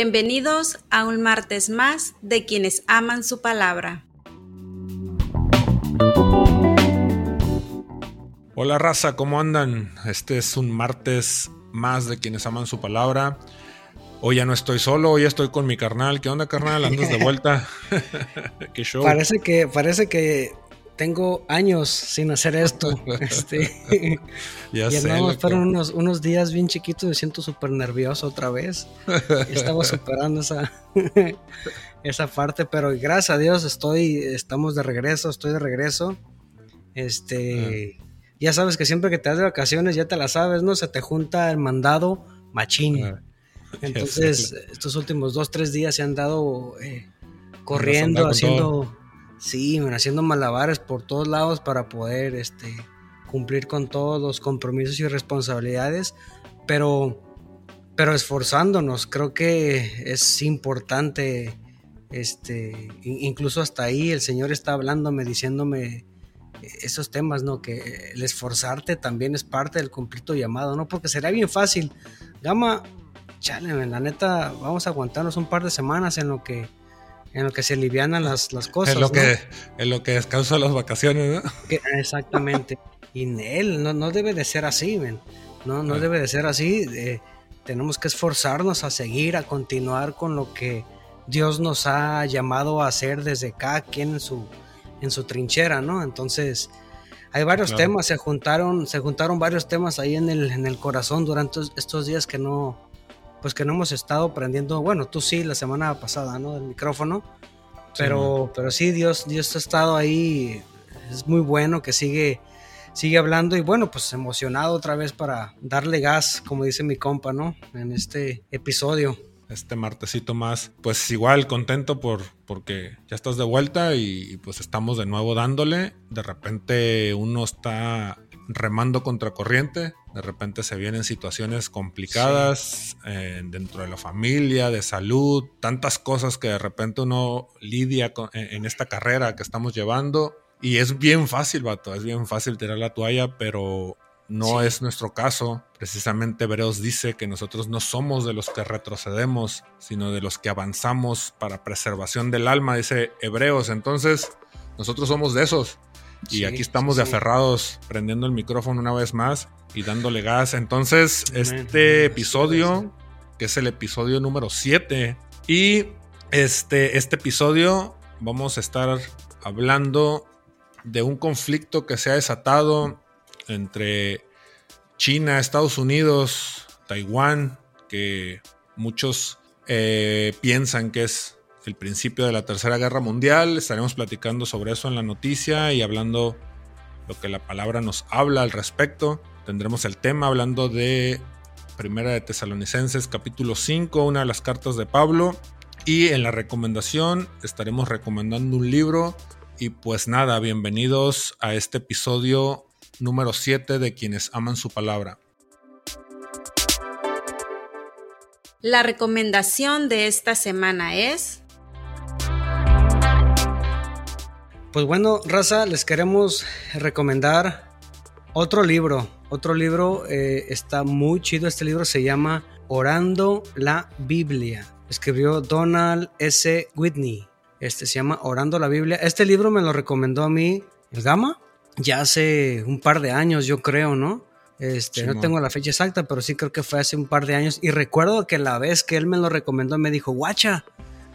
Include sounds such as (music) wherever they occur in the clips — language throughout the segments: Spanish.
Bienvenidos a un martes más de quienes aman su palabra. Hola raza, ¿cómo andan? Este es un martes más de quienes aman su palabra. Hoy ya no estoy solo, hoy estoy con mi carnal. ¿Qué onda, carnal? ¿Andas de vuelta? (laughs) ¿Qué show? Parece que, parece que tengo años sin hacer esto. (laughs) este, (laughs) ya y fueron unos, unos días bien chiquitos, me siento súper nervioso otra vez. Estaba (laughs) superando esa, esa parte, pero gracias a Dios estoy, estamos de regreso, estoy de regreso. Este, ah. ya sabes que siempre que te das de vacaciones, ya te la sabes, ¿no? Se te junta el mandado machín. Ah. Entonces, estos últimos dos, tres días se han dado eh, corriendo, haciendo Sí, haciendo malabares por todos lados para poder este, cumplir con todos los compromisos y responsabilidades, pero, pero esforzándonos. Creo que es importante, este, incluso hasta ahí el Señor está hablándome, diciéndome esos temas, ¿no? Que el esforzarte también es parte del completo llamado, ¿no? Porque será bien fácil. Gama, chale, la neta, vamos a aguantarnos un par de semanas en lo que en lo que se alivianan las, las cosas. En lo, que, en lo que descansa las vacaciones, ¿no? exactamente. y él no, no, debe de ser así, No, no ah. debe de ser así. tenemos que esforzarnos a seguir, a continuar con lo que Dios nos ha llamado a hacer desde cada quien en su, en su trinchera, ¿no? Entonces, hay varios temas, se juntaron, se juntaron varios temas ahí en el, en el corazón durante estos días que no, pues que no hemos estado aprendiendo, bueno, tú sí la semana pasada, ¿no? Del micrófono, pero sí, pero sí Dios, Dios ha estado ahí, es muy bueno que sigue, sigue hablando y bueno, pues emocionado otra vez para darle gas, como dice mi compa, ¿no? En este episodio. Este martesito más, pues igual contento por porque ya estás de vuelta y pues estamos de nuevo dándole. De repente uno está remando contra corriente. De repente se vienen situaciones complicadas eh, dentro de la familia, de salud, tantas cosas que de repente uno lidia en, esta carrera que estamos llevando. Y es bien fácil, vato, es bien fácil tirar la toalla, pero no es nuestro caso. Precisamente Hebreos dice que nosotros no somos de los que retrocedemos, sino de los que avanzamos para preservación del alma, dice Hebreos. Entonces, nosotros somos de esos. Y aquí estamos de aferrados prendiendo el micrófono una vez más y dándole gas. Entonces, este episodio, que es el episodio número 7, y este, este episodio vamos a estar hablando de un conflicto que se ha desatado entre China, Estados Unidos, Taiwán, que muchos eh, piensan que es el principio de la Tercera Guerra Mundial. Estaremos platicando sobre eso en la noticia y hablando lo que la palabra nos habla al respecto. Tendremos el tema hablando de Primera de Tesalonicenses capítulo 5, una de las cartas de Pablo. Y en la recomendación estaremos recomendando un libro. Y pues nada, bienvenidos a este episodio número 7 de quienes aman su palabra. La recomendación de esta semana es Pues bueno, raza, les queremos recomendar otro libro. Otro libro eh, está muy chido. Este libro se llama Orando la Biblia. Escribió Donald S. Whitney. Este se llama Orando la Biblia. Este libro me lo recomendó a mí el Gama ya hace un par de años, yo creo, ¿no? Este, no tengo la fecha exacta, pero sí creo que fue hace un par de años. Y recuerdo que la vez que él me lo recomendó, me dijo, guacha,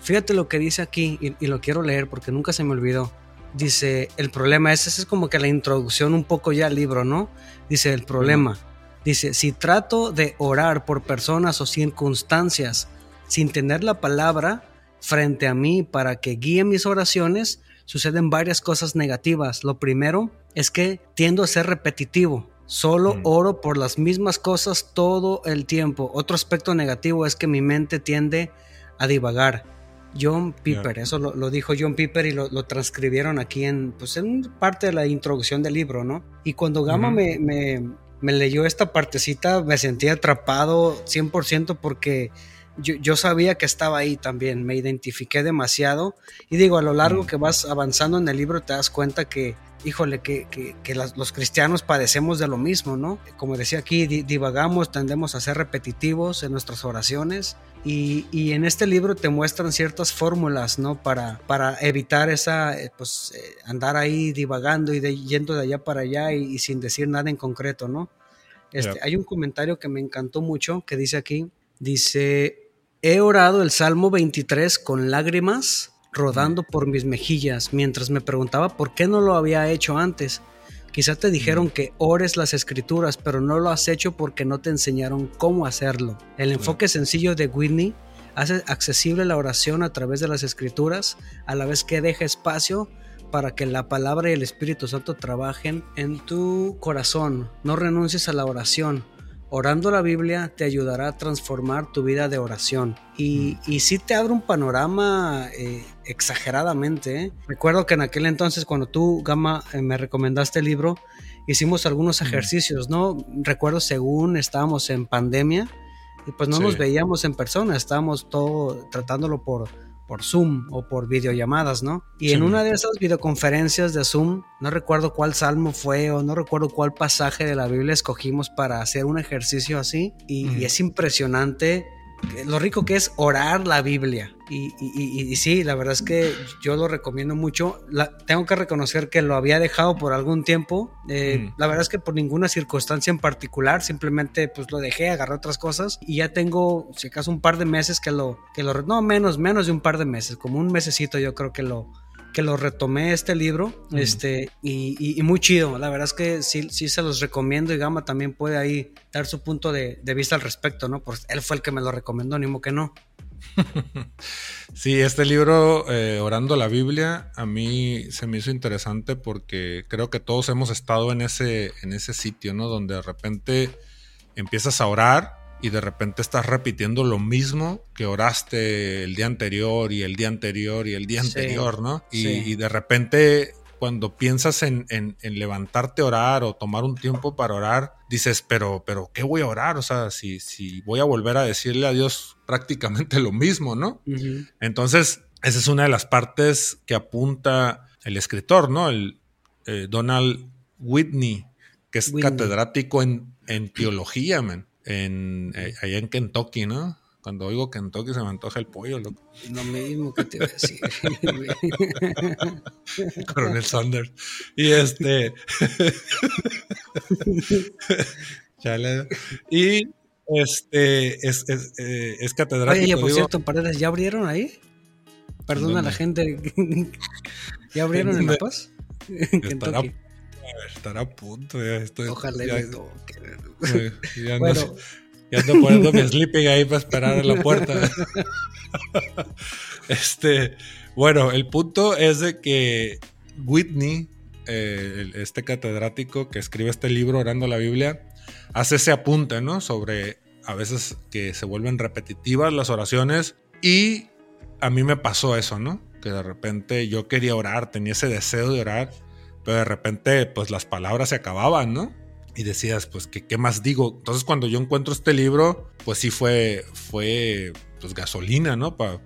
fíjate lo que dice aquí, y lo quiero leer porque nunca se me olvidó dice, el problema es, esa es como que la introducción un poco ya al libro, ¿no? Dice, el problema. Dice, si trato de orar por personas o circunstancias sin tener la palabra frente a mí para que guíe mis oraciones, suceden varias cosas negativas. Lo primero es que tiendo a ser repetitivo. Solo oro por las mismas cosas todo el tiempo. Otro aspecto negativo es que mi mente tiende a divagar. John Piper, eso lo, dijo John Piper y lo, transcribieron aquí en, pues en parte de la introducción del libro, ¿no? Y cuando Gama me, me, leyó esta partecita, me sentí atrapado 100% porque yo, yo, sabía que estaba ahí también, me identifiqué demasiado. Y digo, a lo largo que vas avanzando en el libro te das cuenta que híjole, que, que, los cristianos padecemos de lo mismo, ¿no? Como decía aquí, divagamos, tendemos a ser repetitivos en nuestras oraciones y, y, en este libro te muestran ciertas fórmulas, ¿no? Para, para evitar esa, eh, pues, eh, andar ahí divagando y yendo de allá para allá y, sin decir nada en concreto, ¿no? Este, Hay un comentario que me encantó mucho que dice aquí, dice, he orado el Salmo 23 con lágrimas rodando por mis mejillas mientras me preguntaba por qué no lo había hecho antes. Quizá te dijeron que ores las escrituras, pero no lo has hecho porque no te enseñaron cómo hacerlo. El enfoque sencillo de Whitney hace accesible la oración a través de las escrituras, a la vez que deja espacio para que la palabra y el Espíritu Santo trabajen en tu corazón. No renuncies a la oración. Orando la Biblia te ayudará a transformar tu vida de oración. Y, mm. y sí te abre un panorama eh, exageradamente. ¿eh? Recuerdo que en aquel entonces, cuando tú, Gama, eh, me recomendaste el libro, hicimos algunos ejercicios, ¿no? Recuerdo según estábamos en pandemia y pues no nos veíamos en persona, estábamos todo tratándolo por por Zoom o por videollamadas, ¿no? Y en una de esas videoconferencias de Zoom, no recuerdo cuál salmo fue o no recuerdo cuál pasaje de la Biblia escogimos para hacer un ejercicio así. y es impresionante lo rico que es orar la Biblia. Y, y, sí, la verdad es que yo lo recomiendo mucho. tengo que reconocer que lo había dejado por algún tiempo. Eh, mm. La verdad es que por ninguna circunstancia en particular, simplemente pues lo dejé, agarré otras cosas y ya tengo, si acaso, un par de meses que lo, que lo, no menos, menos de un par de meses, como un mesecito yo creo que lo, que lo retomé este libro, este, y, muy chido. La verdad es que sí, sí se los recomiendo y Gama también puede ahí dar su punto de, vista al respecto, ¿no? Pues él fue el que me lo recomendó, ni modo que no. (laughs) sí, este libro, eh, Orando la Biblia, a mí se me hizo interesante porque creo que todos hemos estado en ese, en ese sitio, ¿no? Donde de repente empiezas a orar y de repente estás repitiendo lo mismo que oraste el día anterior y el día anterior y el día anterior, ¿no? Y, de repente cuando piensas en, levantarte a orar o tomar un tiempo para orar, dices, pero, pero, ¿qué voy a orar? O sea, si, si voy a volver a decirle a Dios (laughs) prácticamente lo mismo, ¿no? Entonces, esa es una de las partes que apunta el escritor, ¿no? El eh, Donald Whitney, que es catedrático en, en teología, man en, eh, allá en Kentucky, ¿no? Cuando oigo Kentucky se me antoja el pollo, loco. Lo mismo que te iba a decir. (laughs) Coronel Sanders. Y este. (laughs) Chale. Y este es, es, eh, es catedrático. Oye, por cierto, paredes, ¿ya abrieron ahí? Perdona a la gente. (laughs) ¿Ya abrieron en La Paz? Estará, estará a punto. Ya Ojalá ya, ya, bueno. ando, poniendo mi sleeping ahí para esperar en la puerta. (laughs) este, bueno, el punto es de que Whitney, eh, este catedrático que escribe este libro orando la Biblia, hace ese apunte, ¿no? Sobre a veces que se vuelven repetitivas las oraciones y a mí me pasó eso, ¿no? Que de repente yo quería orar, tenía ese deseo de orar, pero de repente pues las palabras se acababan, ¿no? y decías, pues, ¿qué, ¿qué, más digo? Entonces, cuando yo encuentro este libro, pues sí fue, fue pues, gasolina, ¿no? Para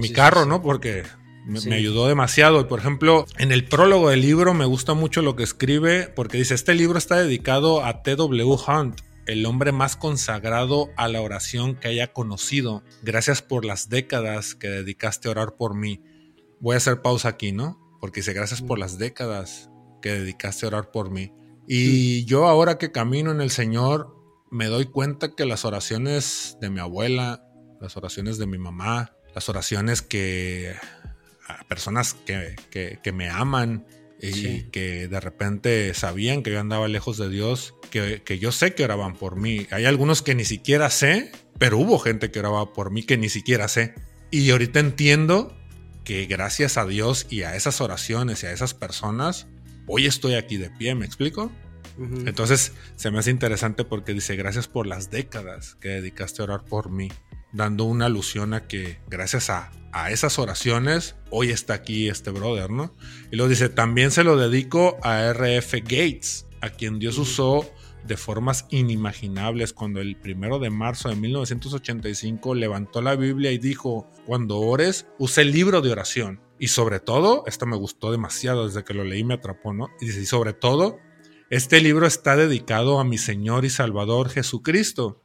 mi carro, ¿no? Porque me, ayudó demasiado. Por ejemplo, en el prólogo del libro me gusta mucho lo que escribe, porque dice, este libro está dedicado a T.W. Hunt, el hombre más consagrado a la oración que haya conocido. Gracias por las décadas que dedicaste a orar por mí. Voy a hacer pausa aquí, ¿no? Porque dice, gracias por las décadas que dedicaste a orar por mí. Y yo ahora que camino en el Señor, me doy cuenta que las oraciones de mi abuela, las oraciones de mi mamá, las oraciones que a personas que, que, me aman y que de repente sabían que yo andaba lejos de Dios, que, que, yo sé que oraban por mí. Hay algunos que ni siquiera sé, pero hubo gente que oraba por mí que ni siquiera sé. Y ahorita entiendo que gracias a Dios y a esas oraciones y a esas personas, hoy estoy aquí de pie, ¿me explico? Entonces se me hace interesante porque dice, gracias por las décadas que dedicaste a orar por mí, dando una alusión a que gracias a, esas oraciones, hoy está aquí este brother, ¿no? Y lo dice, también se lo dedico a RF Gates, a quien Dios usó de formas inimaginables cuando el primero de marzo de 1985 levantó la Biblia y dijo, cuando ores, usa el libro de oración Y sobre todo, esto me gustó demasiado desde que lo leí, me atrapó, ¿no? Y sobre todo, este libro está dedicado a mi Señor y Salvador Jesucristo.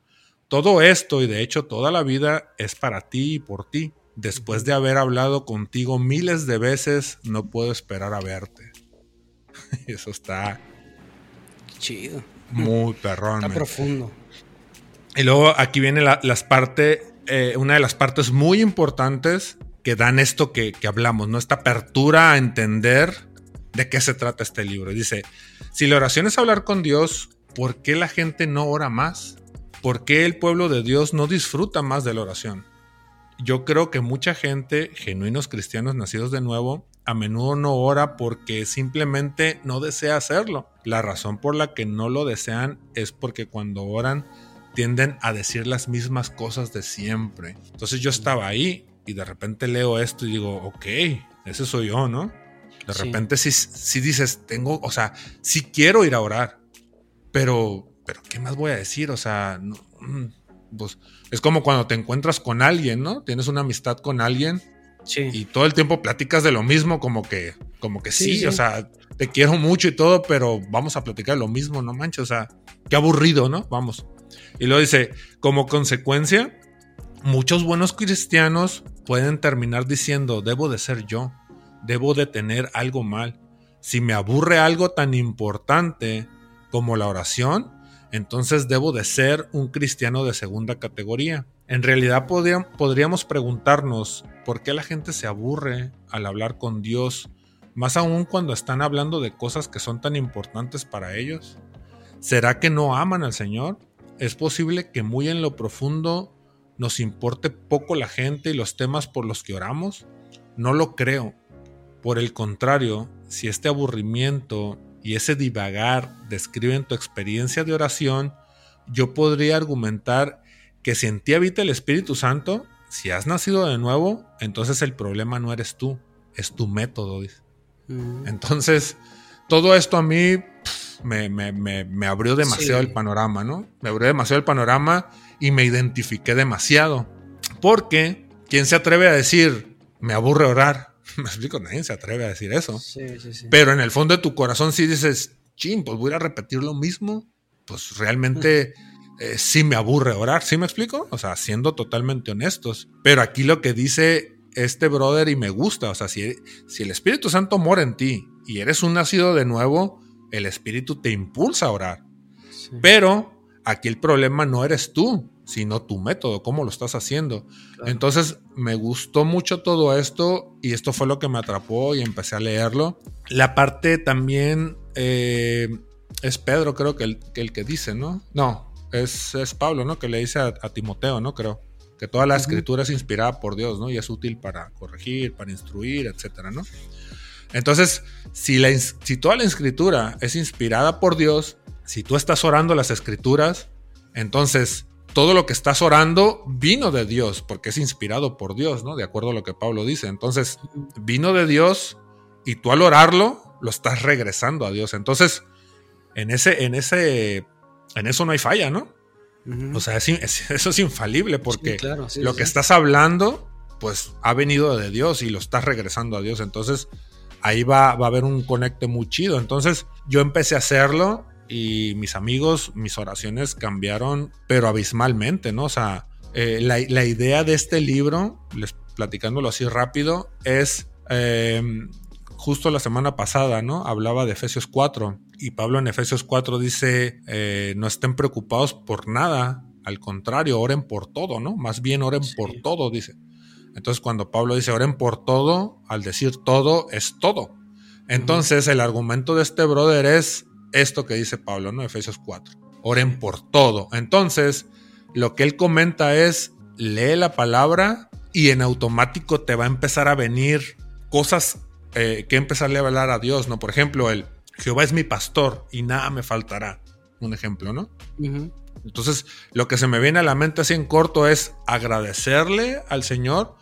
Todo esto y de hecho toda la vida es para ti y por ti. Después de haber hablado contigo miles de veces, no puedo esperar a verte. (laughs) Eso está chido. Muy (laughs) perrón. Está profundo. Y luego aquí viene la, las partes, eh, una de las partes muy importantes que dan esto que, que, hablamos, ¿no? Esta apertura a entender de qué se trata este libro. Dice, si la oración es hablar con Dios, ¿por qué la gente no ora más? ¿Por qué el pueblo de Dios no disfruta más de la oración? Yo creo que mucha gente, genuinos cristianos nacidos de nuevo, a menudo no ora porque simplemente no desea hacerlo. La razón por la que no lo desean es porque cuando oran tienden a decir las mismas cosas de siempre. Entonces yo estaba ahí y de repente leo esto y digo, ok, ese soy yo, ¿no? De sí. repente sí, sí, dices, tengo, o sea, sí quiero ir a orar, pero, pero ¿qué más voy a decir? O sea, no, pues es como cuando te encuentras con alguien, ¿no? Tienes una amistad con alguien sí. y todo el tiempo platicas de lo mismo, como que, como que sí, sí, o sea, te quiero mucho y todo, pero vamos a platicar lo mismo, no manches, o sea, qué aburrido, ¿no? Vamos. Y luego dice, como consecuencia, muchos buenos cristianos pueden terminar diciendo, debo de ser yo, debo de tener algo mal. Si me aburre algo tan importante como la oración, entonces debo de ser un cristiano de segunda categoría. En realidad podríamos preguntarnos por qué la gente se aburre al hablar con Dios, más aún cuando están hablando de cosas que son tan importantes para ellos. ¿Será que no aman al Señor? Es posible que muy en lo profundo nos importe poco la gente y los temas por los que oramos. No lo creo. Por el contrario, si este aburrimiento y ese divagar describen tu experiencia de oración, yo podría argumentar que si en ti habita el Espíritu Santo, si has nacido de nuevo, entonces el problema no eres tú, es tu método. Mm. Entonces, todo esto a mí pff, me, me, me, me, abrió demasiado sí. el panorama, ¿no? Me abrió demasiado el panorama y me identifiqué demasiado. Porque, ¿quién se atreve a decir, me aburre orar? (laughs) Me explico, nadie se atreve a decir eso. Sí, sí, sí. Pero en el fondo de tu corazón sí dices, ching, pues voy a repetir lo mismo. Pues realmente (laughs) eh, sí me aburre orar, ¿sí me explico? O sea, siendo totalmente honestos. Pero aquí lo que dice este brother y me gusta, o sea, si, si el Espíritu Santo mora en ti y eres un nacido de nuevo, el Espíritu te impulsa a orar. Sí. Pero aquí el problema no eres tú, sino tu método, cómo lo estás haciendo. Claro. Entonces me gustó mucho todo esto y esto fue lo que me atrapó y empecé a leerlo. La parte también eh, es Pedro, creo que el, que el, que dice, ¿no? No, es, es Pablo, ¿no? Que le dice a, a Timoteo, ¿no? Creo que toda la uh -huh. escritura es inspirada por Dios, ¿no? Y es útil para corregir, para instruir, etcétera, ¿no? Entonces, si, la, si toda la escritura es inspirada por Dios, si tú estás orando las escrituras, entonces todo lo que estás orando vino de Dios, porque es inspirado por Dios, ¿no? De acuerdo a lo que Pablo dice. Entonces, vino de Dios y tú al orarlo, lo estás regresando a Dios. Entonces, en ese, en ese, en eso no hay falla, ¿no? Uh -huh. O sea, es, es, (laughs) eso es infalible porque sí, claro, sí, lo sí. que estás hablando, pues ha venido de Dios y lo estás regresando a Dios. Entonces, ahí va, va a haber un conecte muy chido. Entonces, yo empecé a hacerlo y mis amigos, mis oraciones cambiaron, pero abismalmente, ¿no? O sea, eh, la, la, idea de este libro, les platicándolo así rápido, es eh, justo la semana pasada, ¿no? Hablaba de Efesios 4 y Pablo en Efesios 4 dice, eh, no estén preocupados por nada, al contrario, oren por todo, ¿no? Más bien oren sí. por todo, dice. Entonces cuando Pablo dice oren por todo, al decir todo es todo. Entonces uh -huh. el argumento de este brother es esto que dice Pablo, ¿no? Efesios 4. Oren por todo. Entonces, lo que él comenta es, lee la palabra y en automático te va a empezar a venir cosas eh, que empezarle a hablar a Dios, ¿no? Por ejemplo, el Jehová es mi pastor y nada me faltará. Un ejemplo, ¿no? Uh -huh. Entonces, lo que se me viene a la mente así en corto es agradecerle al Señor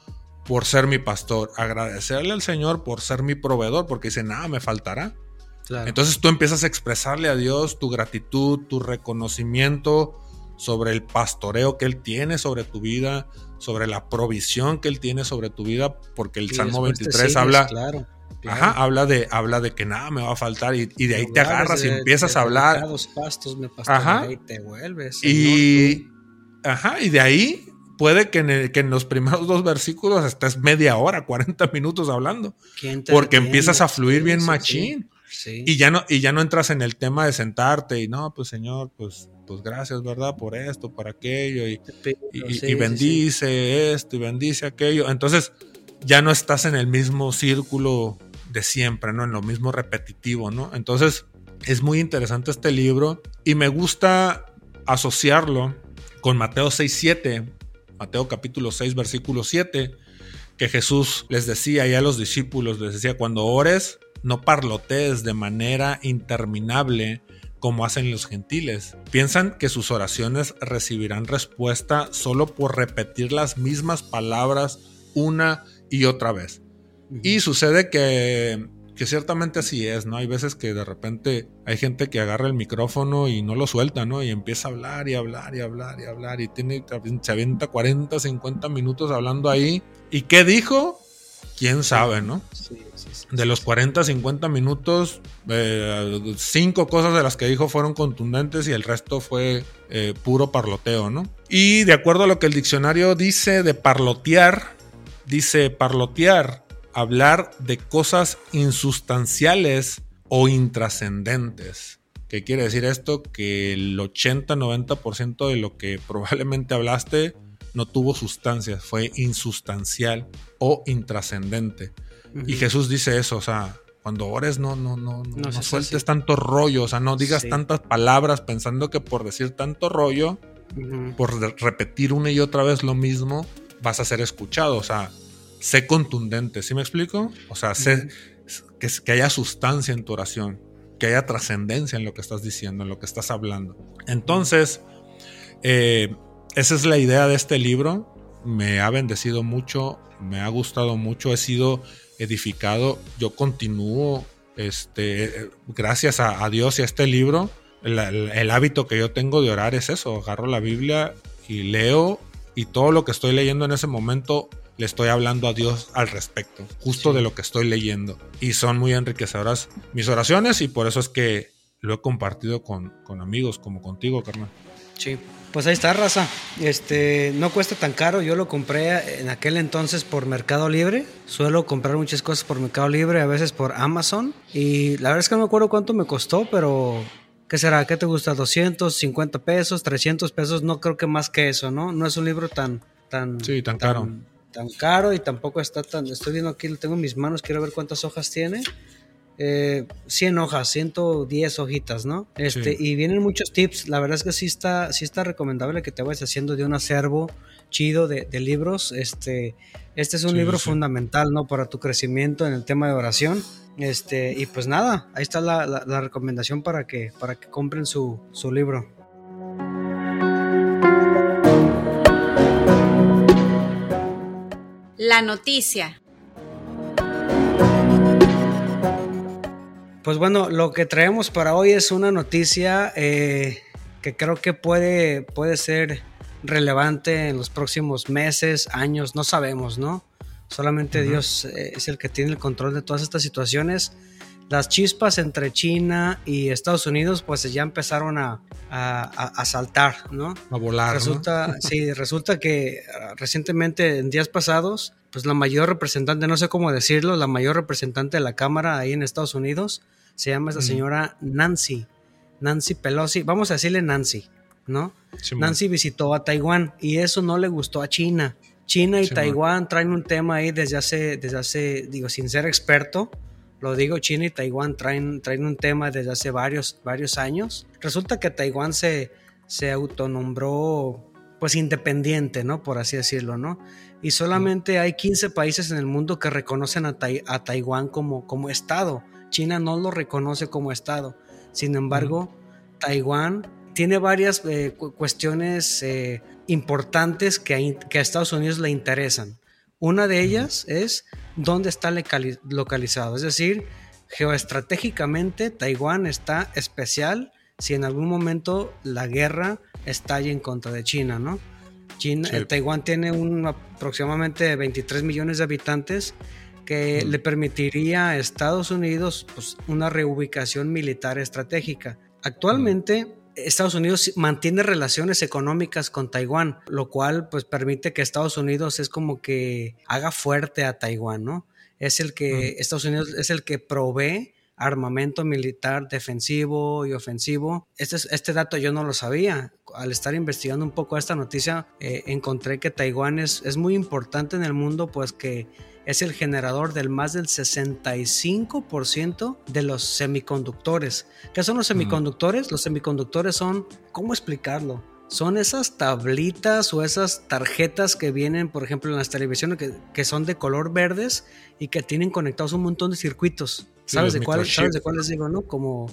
por ser mi pastor, agradecerle al Señor por ser mi proveedor, porque dice, nada me faltará. Claro. Entonces tú empiezas a expresarle a Dios tu gratitud, tu reconocimiento, sobre el pastoreo que Él tiene sobre tu vida, sobre la provisión que Él tiene sobre tu vida, porque el Salmo 23 habla, Ajá, habla de, habla de que nada me va a faltar y, de ahí te agarras y empiezas a hablar. pastos me ajá. y te vuelves. y, ajá, y de ahí puede que en, que en, los primeros dos versículos estés media hora, 40 minutos hablando. Porque empiezas a fluir bien machín. Y ya no, y ya no entras en el tema de sentarte y no, pues Señor, pues, pues gracias, ¿verdad? Por esto, por aquello, y, y bendice esto y bendice aquello. Entonces, ya no estás en el mismo círculo de siempre, ¿no? En lo mismo repetitivo, ¿no? Entonces, es muy interesante este libro y me gusta asociarlo con Mateo 6.7, Mateo capítulo 6, versículo 7, que Jesús les decía a los discípulos, les decía, cuando ores, no parlotees de manera interminable como hacen los gentiles. Piensan que sus oraciones recibirán respuesta solo por repetir las mismas palabras una y otra vez. Y sucede que, que ciertamente así es, ¿no? Hay veces que de repente hay gente que agarra el micrófono y no lo suelta, ¿no? Y empieza a hablar y hablar y hablar y hablar y tiene, se avienta 40, 50 minutos hablando ahí. ¿Y qué dijo? quién sabe, ¿no? Sí, sí, sí, de los 40, 50 minutos, eh, cinco cosas de las que dijo fueron contundentes y el resto fue eh, puro parloteo, ¿no? Y de acuerdo a lo que el diccionario dice de parlotear, dice parlotear, hablar de cosas insustanciales o intrascendentes. ¿Qué quiere decir esto? Que el 80-90% de lo que probablemente hablaste no tuvo sustancia, fue insustancial o intrascendente. Y Jesús dice eso, o sea, cuando ores no, no, no, no, sueltes tanto rollo, o sea, no digas tantas palabras pensando que por decir tanto rollo, por repetir una y otra vez lo mismo, vas a ser escuchado, o sea, sé contundente, ¿sí me explico? O sea, sé que, que haya sustancia en tu oración, que haya trascendencia en lo que estás diciendo, en lo que estás hablando. Entonces, eh, esa es la idea de este libro. Me ha bendecido mucho, me ha gustado mucho, he sido edificado. Yo continúo, este, gracias a, Dios y a este libro. El, hábito que yo tengo de orar es eso. Agarro la Biblia y leo y todo lo que estoy leyendo en ese momento le estoy hablando a Dios al respecto, justo de lo que estoy leyendo. Y son muy enriquecedoras mis oraciones y por eso es que lo he compartido con, con amigos como contigo, carnal. Sí, pues ahí está, raza. Este, no cuesta tan caro. Yo lo compré en aquel entonces por Mercado Libre. Suelo comprar muchas cosas por Mercado Libre, a veces por Amazon. Y la verdad es que no me acuerdo cuánto me costó, pero ¿qué será? ¿Qué te gusta? 250 pesos, 300 pesos. No creo que más que eso, ¿no? No es un libro tan, tan, sí, tan, caro. Tan caro y tampoco está tan. Estoy viendo aquí, lo tengo en mis manos. Quiero ver cuántas hojas tiene eh, 100 hojas, 110 hojitas, ¿no? Este, Y vienen muchos tips. La verdad es que sí está, sí está recomendable que te vayas haciendo de un acervo chido de, libros. Este, este es un libro fundamental, ¿no? Para tu crecimiento en el tema de oración. Este, y pues nada, ahí está la, recomendación para que, para que compren su, su libro. La noticia. Pues bueno, lo que traemos para hoy es una noticia eh, que creo que puede, puede ser relevante en los próximos meses, años, no sabemos, ¿no? Solamente Dios eh, es el que tiene el control de todas estas situaciones. Las chispas entre China y Estados Unidos pues ya empezaron a, a, saltar, ¿no? A volar. Resulta, (laughs) Sí, resulta que ah, recientemente, en días pasados, pues la mayor representante, no sé cómo decirlo, la mayor representante de la Cámara ahí en Estados Unidos, se llama esta señora Nancy, Nancy Pelosi, vamos a decirle Nancy, ¿no? Nancy visitó a Taiwán y eso no le gustó a China. China y Taiwán traen un tema ahí desde hace, desde hace, digo, sin ser experto, lo digo, China y Taiwán traen, traen un tema desde hace varios, varios años. Resulta que Taiwán se, se autonombró pues independiente, ¿no? Por así decirlo, ¿no? Y solamente hay 15 países en el mundo que reconocen a, a Taiwán como, como Estado. China no lo reconoce como Estado. Sin embargo, Taiwán tiene varias eh, cuestiones eh, importantes que a, Estados Unidos le interesan. Una de ellas es dónde está localizado, es decir, geoestratégicamente Taiwán está especial si en algún momento la guerra estalle en contra de China, ¿no? China, Taiwán tiene un, aproximadamente 23 millones de habitantes que le permitiría a Estados Unidos pues, una reubicación militar estratégica. Actualmente, Estados Unidos mantiene relaciones económicas con Taiwán, lo cual pues permite que Estados Unidos es como que haga fuerte a Taiwán, ¿no? Es el que Estados Unidos es el que provee armamento militar defensivo y ofensivo. Este, este dato yo no lo sabía. Al estar investigando un poco esta noticia, eh, encontré que Taiwán es, es muy importante en el mundo, pues que es el generador del más del 65% de los semiconductores. ¿Qué son los semiconductores? Los semiconductores son, ¿cómo explicarlo? Son esas tablitas o esas tarjetas que vienen, por ejemplo, en las televisiones que, son de color verdes y que tienen conectados un montón de circuitos. ¿Sabes, de cuáles, ¿Sabes de cuáles digo, no? Como...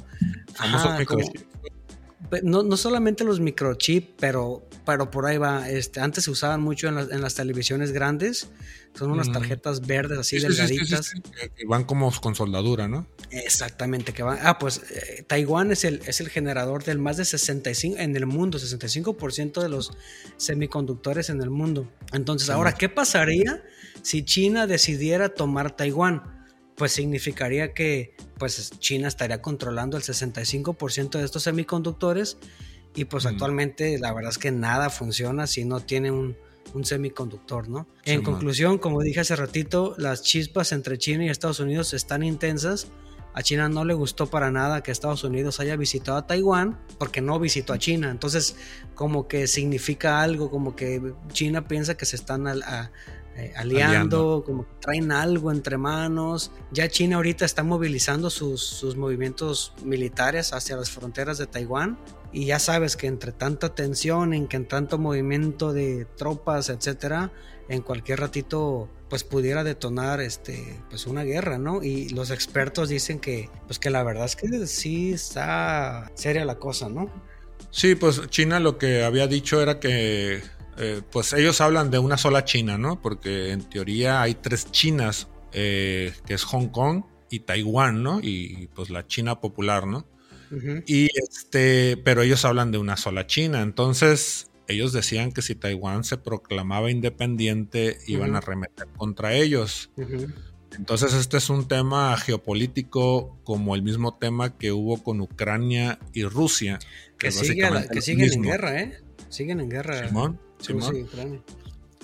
no, no, solamente los microchips, pero, pero por ahí va. Este, antes se usaban mucho en, en las televisiones grandes son unas tarjetas verdes así delgaditas. que van como con soldadura, ¿no? Exactamente, que van. Ah, pues eh, Taiwán es el, es el generador del más de 65 en el mundo, 65% de los semiconductores en el mundo. Entonces, ahora, ¿qué pasaría si China decidiera tomar Taiwán? Pues significaría que pues China estaría controlando el 65% de estos semiconductores y pues actualmente la verdad es que nada funciona si no tiene un, un semiconductor, ¿no? en conclusión, como dije hace ratito, las chispas entre China y Estados Unidos están intensas. A China no le gustó para nada que Estados Unidos haya visitado a Taiwán porque no visitó a China. Entonces, como que significa algo, como que China piensa que se están eh, aliando, como que traen algo entre manos. Ya China ahorita está movilizando sus, sus movimientos militares hacia las fronteras de Taiwán y ya sabes que entre tanta tensión, en que en tanto movimiento de tropas, etcétera, en cualquier ratito pues pudiera detonar este pues una guerra, ¿no? Y los expertos dicen que pues que la verdad es que sí está seria la cosa, ¿no? Sí, pues China lo que había dicho era que eh, pues ellos hablan de una sola China, ¿no? Porque en teoría hay tres Chinas, eh, que es Hong Kong y Taiwán, ¿no? Y pues la China popular, ¿no? Y este, pero ellos hablan de una sola China. Entonces, ellos decían que si Taiwán se proclamaba independiente, iban a remeter contra ellos. Entonces, este es un tema geopolítico como el mismo tema que hubo con Ucrania y Rusia. Que, siguen en guerra, ¿eh? Siguen en guerra. Simón, Simón.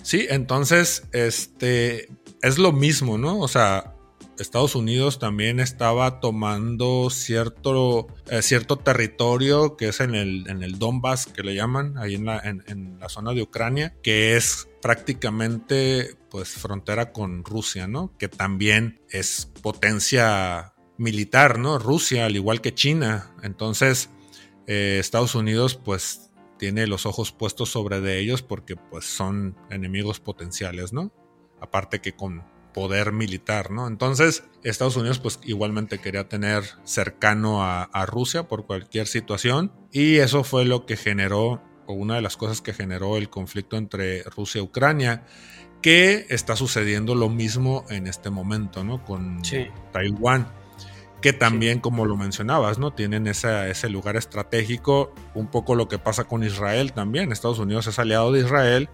Sí, entonces, este, es lo mismo, ¿no? O sea, Estados Unidos también estaba tomando cierto, eh, cierto territorio que es en el, en el Donbass, que le llaman, ahí en la, en, la zona de Ucrania, que es prácticamente pues frontera con Rusia, ¿no? Que también es potencia militar, ¿no? Rusia, al igual que China. Entonces, eh, Estados Unidos pues tiene los ojos puestos sobre de ellos porque pues son enemigos potenciales, ¿no? Aparte que con poder militar, ¿no? Entonces, Estados Unidos pues igualmente quería tener cercano a, Rusia por cualquier situación y eso fue lo que generó, o una de las cosas que generó el conflicto entre Rusia y Ucrania, que está sucediendo lo mismo en este momento, ¿no? Con Taiwán que también, como lo mencionabas, ¿no? Tienen ese, ese lugar estratégico, un poco lo que pasa con Israel también. Estados Unidos es aliado de Israel,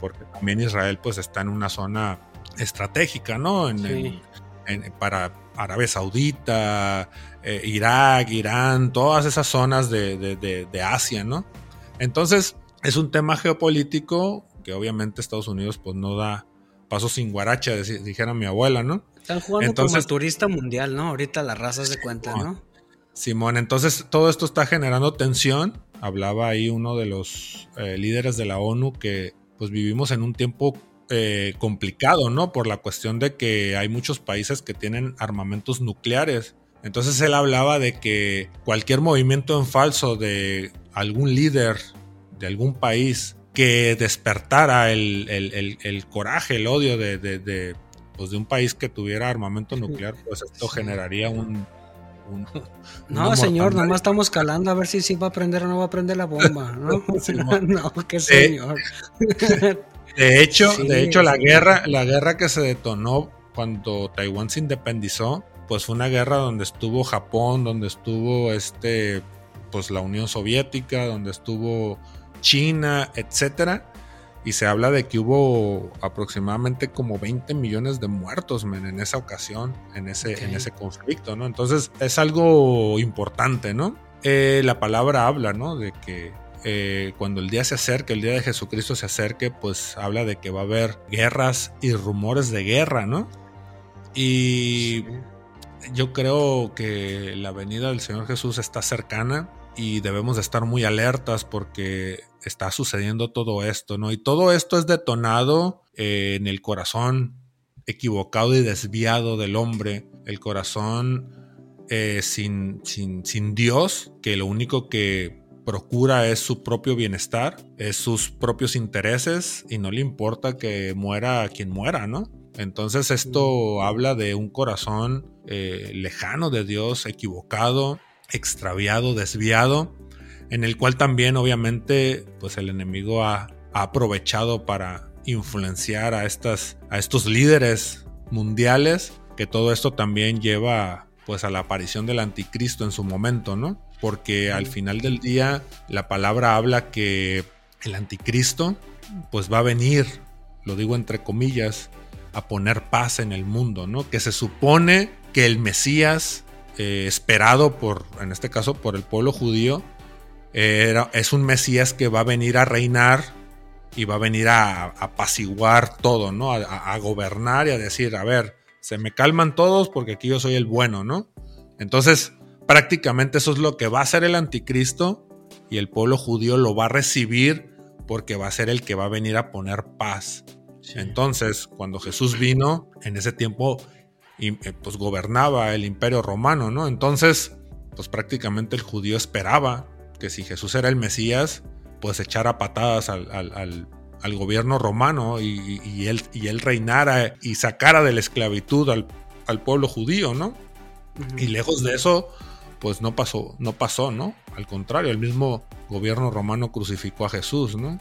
porque también Israel pues está en una zona estratégica, ¿no? En, para Arabia Saudita, eh, Irak, Irán, todas esas zonas de, Asia, ¿no? Entonces, es un tema geopolítico que obviamente Estados Unidos pues no da paso sin guaracha, dijera mi abuela, ¿no? Están jugando entonces, como turista mundial, ¿no? Ahorita las razas de cuenta, ¿no? Simón, entonces todo esto está generando tensión. Hablaba ahí uno de los eh, líderes de la ONU que pues vivimos en un tiempo eh, complicado, ¿no? Por la cuestión de que hay muchos países que tienen armamentos nucleares. Entonces él hablaba de que cualquier movimiento en falso de algún líder de algún país que despertara el, coraje, el odio de, pues de un país que tuviera armamento nuclear, pues esto generaría un... (laughs) no, señor, nomás estamos calando a ver si sí va a prender o no va a prender la bomba, ¿no? (laughs) (laughs) no, qué señor. De hecho, de hecho la guerra, la guerra que se detonó cuando Taiwán se independizó, pues fue una guerra donde estuvo Japón, donde estuvo este, pues la Unión Soviética, donde estuvo China, etcétera. Y se habla de que hubo aproximadamente como 20 millones de muertos en esa ocasión, en ese, en ese conflicto, ¿no? Entonces es algo importante, ¿no? Eh, la palabra habla, ¿no? De que eh, cuando el día se acerque, el día de Jesucristo se acerque, pues habla de que va a haber guerras y rumores de guerra, ¿no? Y yo creo que la venida del Señor Jesús está cercana y debemos de estar muy alertas porque está sucediendo todo esto, ¿no? Y todo esto es detonado eh, en el corazón equivocado y desviado del hombre, el corazón eh, sin, sin, sin Dios, que lo único que procura es su propio bienestar, es sus propios intereses y no le importa que muera quien muera, ¿no? Entonces esto habla de un corazón eh, lejano de Dios, equivocado, extraviado, desviado, en el cual también obviamente pues el enemigo ha, aprovechado para influenciar a, estas, a estos líderes mundiales, que todo esto también lleva pues a la aparición del anticristo en su momento, ¿no? Porque al final del día la palabra habla que el anticristo pues va a venir, lo digo entre comillas, a poner paz en el mundo, ¿no? Que se supone que el Mesías eh, esperado por, en este caso, por el pueblo judío, es un Mesías que va a venir a reinar y va a venir a, apaciguar todo, ¿no? A, gobernar y a decir, a ver, se me calman todos porque aquí yo soy el bueno, ¿no? Entonces, prácticamente eso es lo que va a hacer el anticristo y el pueblo judío lo va a recibir porque va a ser el que va a venir a poner paz. Entonces, cuando Jesús vino, en ese tiempo y eh, pues gobernaba el imperio romano, ¿no? Entonces, pues prácticamente el judío esperaba que si Jesús era el Mesías, pues echara patadas al, al, gobierno romano y, él, y él reinara y sacara de la esclavitud al, pueblo judío, ¿no? Y lejos de eso, pues no pasó, no pasó, ¿no? Al contrario, el mismo gobierno romano crucificó a Jesús, ¿no?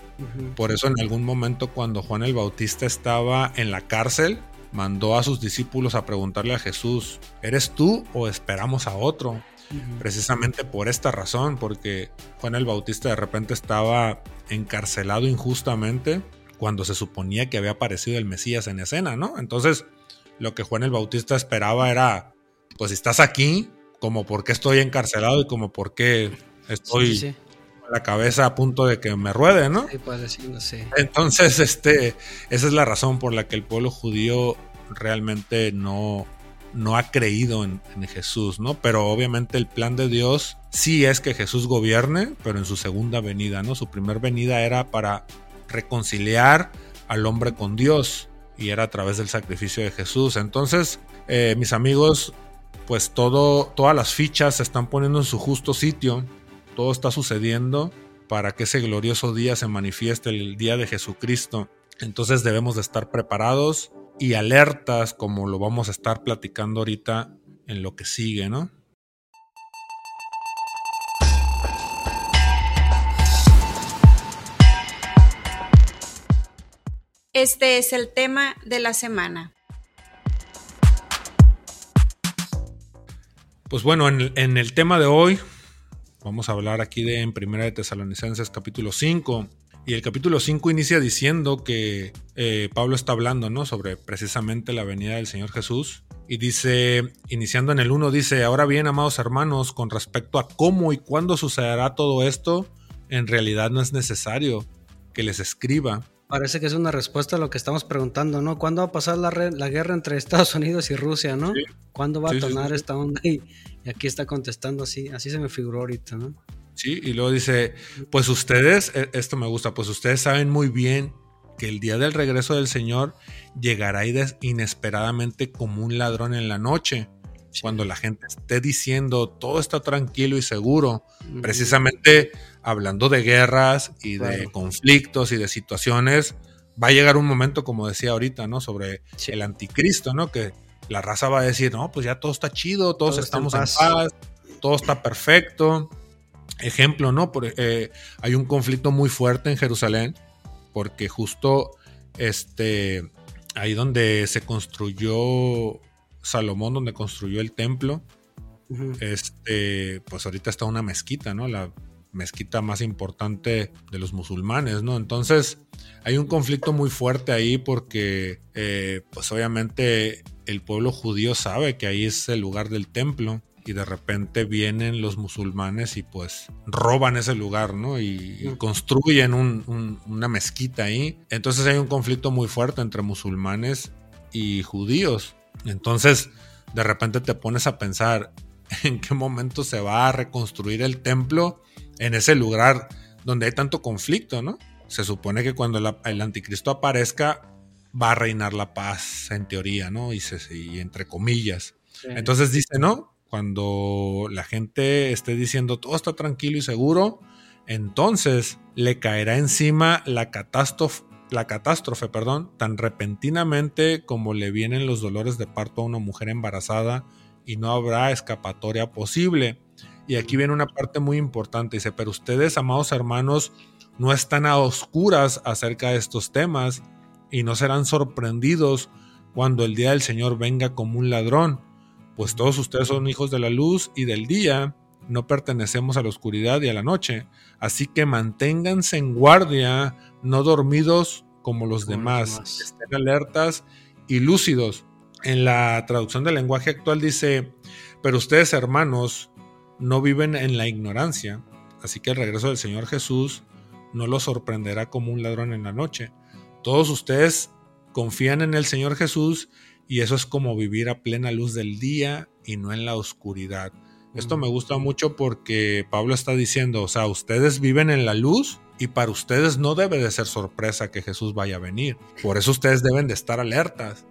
Por eso en algún momento cuando Juan el Bautista estaba en la cárcel, mandó a sus discípulos a preguntarle a Jesús, ¿eres tú o esperamos a otro? Precisamente por esta razón, porque Juan el Bautista de repente estaba encarcelado injustamente cuando se suponía que había aparecido el Mesías en escena, ¿no? Entonces, lo que Juan el Bautista esperaba era, pues si estás aquí, como por qué estoy encarcelado y como por qué estoy la cabeza a punto de que me ruede, ¿no? Sí, pues decirlo, sí. Entonces, este, esa es la razón por la que el pueblo judío realmente no, no ha creído en, Jesús, ¿no? Pero obviamente el plan de Dios sí es que Jesús gobierne, pero en su segunda venida, ¿no? Su primera venida era para reconciliar al hombre con Dios y era a través del sacrificio de Jesús. Entonces, eh, mis amigos, pues todo, todas las fichas se están poniendo en su justo sitio todo está sucediendo para que ese glorioso día se manifieste el día de Jesucristo. Entonces debemos de estar preparados y alertas como lo vamos a estar platicando ahorita en lo que sigue, ¿no? Este es el tema de la semana. Pues bueno, en, en el tema de hoy Vamos a hablar aquí de en Primera de Tesalonicenses capítulo 5. Y el capítulo 5 inicia diciendo que eh, Pablo está hablando ¿no? sobre precisamente la venida del Señor Jesús. Y dice, iniciando en el 1, dice, ahora bien, amados hermanos, con respecto a cómo y cuándo sucederá todo esto, en realidad no es necesario que les escriba. Parece que es una respuesta a lo que estamos preguntando, ¿no? ¿Cuándo va a pasar la, la guerra entre Estados Unidos y Rusia, ¿no? ¿Cuándo va a tornar esta onda? Y, y aquí está contestando así, así se me figuró ahorita, ¿no? Sí, y luego dice, pues ustedes, e, esto me gusta, pues ustedes saben muy bien que el día del regreso del Señor llegará inesperadamente como un ladrón en la noche. Cuando la gente esté diciendo todo está tranquilo y seguro, precisamente hablando de guerras y de conflictos y de situaciones, va a llegar un momento, como decía ahorita, ¿no? Sobre el anticristo, ¿no? Que la raza va a decir, no, pues ya todo está chido, todos estamos en paz. todo está perfecto. Ejemplo, ¿no? Eh, hay un conflicto muy fuerte en Jerusalén, porque justo este, ahí donde se construyó Salomón, donde construyó el templo, este, pues ahorita está una mezquita, ¿no? La mezquita más importante de los musulmanes, ¿no? Entonces hay un conflicto muy fuerte ahí porque, eh, pues obviamente el pueblo judío sabe que ahí es el lugar del templo y de repente vienen los musulmanes y pues roban ese lugar, ¿no? Y, construyen una mezquita ahí. Entonces hay un conflicto muy fuerte entre musulmanes y judíos. Entonces, de repente te pones a pensar (laughs) en qué momento se va a reconstruir el templo en ese lugar donde hay tanto conflicto, ¿no? Se supone que cuando el anticristo aparezca va a reinar la paz, en teoría, ¿no? Y, entre comillas. Entonces dice, ¿no? Cuando la gente esté diciendo todo está tranquilo y seguro, entonces le caerá encima la catástrofe, la catástrofe, perdón, tan repentinamente como le vienen los dolores de parto a una mujer embarazada y no habrá escapatoria posible. Y aquí viene una parte muy importante, dice, pero ustedes, amados hermanos, no están a oscuras acerca de estos temas y no serán sorprendidos cuando el día del Señor venga como un ladrón, pues todos ustedes son hijos de la luz y del día, no pertenecemos a la oscuridad y a la noche, así que manténganse en guardia, no dormidos como los demás, estén alertas y lúcidos. En la traducción del lenguaje actual dice, pero ustedes hermanos no viven en la ignorancia, así que el regreso del Señor Jesús no los sorprenderá como un ladrón en la noche. Todos ustedes confían en el Señor Jesús y eso es como vivir a plena luz del día y no en la oscuridad. Esto me gusta mucho porque Pablo está diciendo, o sea, ustedes viven en la luz y para ustedes no debe de ser sorpresa que Jesús vaya a venir. Por eso ustedes deben de estar alertas,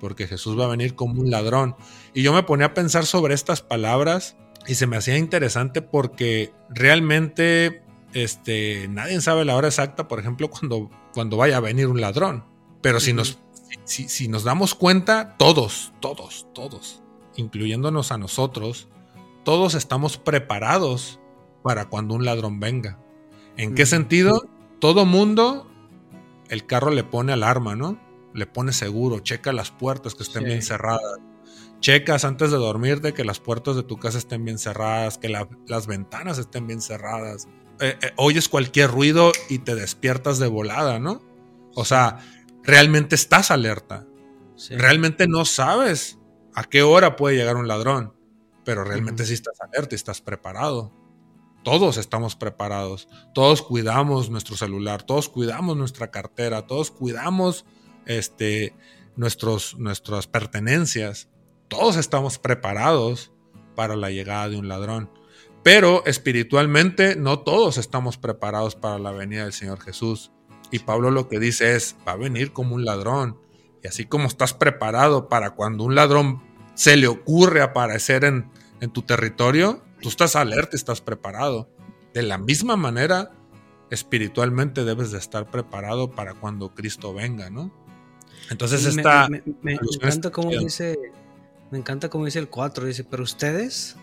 porque Jesús va a venir como un ladrón. Y yo me ponía a pensar sobre estas palabras y se me hacía interesante porque realmente este, nadie sabe la hora exacta, por ejemplo, cuando, cuando vaya a venir un ladrón. Pero si, nos, si, si nos damos cuenta, todos, todos, todos, incluyéndonos a nosotros, todos estamos preparados para cuando un ladrón venga. ¿En qué sentido? Todo mundo, el carro le pone alarma, ¿no? Le pone seguro, checa las puertas que estén bien cerradas. Checas antes de dormirte que las puertas de tu casa estén bien cerradas, que las ventanas estén bien cerradas. Eh, eh, oyes cualquier ruido y te despiertas de volada, ¿no? O sea, realmente estás alerta. Realmente no sabes a qué hora puede llegar un ladrón pero realmente sí estás alerta y estás preparado. Todos estamos preparados, todos cuidamos nuestro celular, todos cuidamos nuestra cartera, todos cuidamos este, nuestros, nuestras pertenencias, todos estamos preparados para la llegada de un ladrón. Pero espiritualmente no todos estamos preparados para la venida del Señor Jesús. Y Pablo lo que dice es, va a venir como un ladrón. Y así como estás preparado para cuando un ladrón se le ocurre aparecer en, tu territorio, tú estás alerta, estás preparado. De la misma manera, espiritualmente debes de estar preparado para cuando Cristo venga, ¿no? Entonces está... Me, encanta como dice, me encanta como dice el 4, dice, pero ustedes,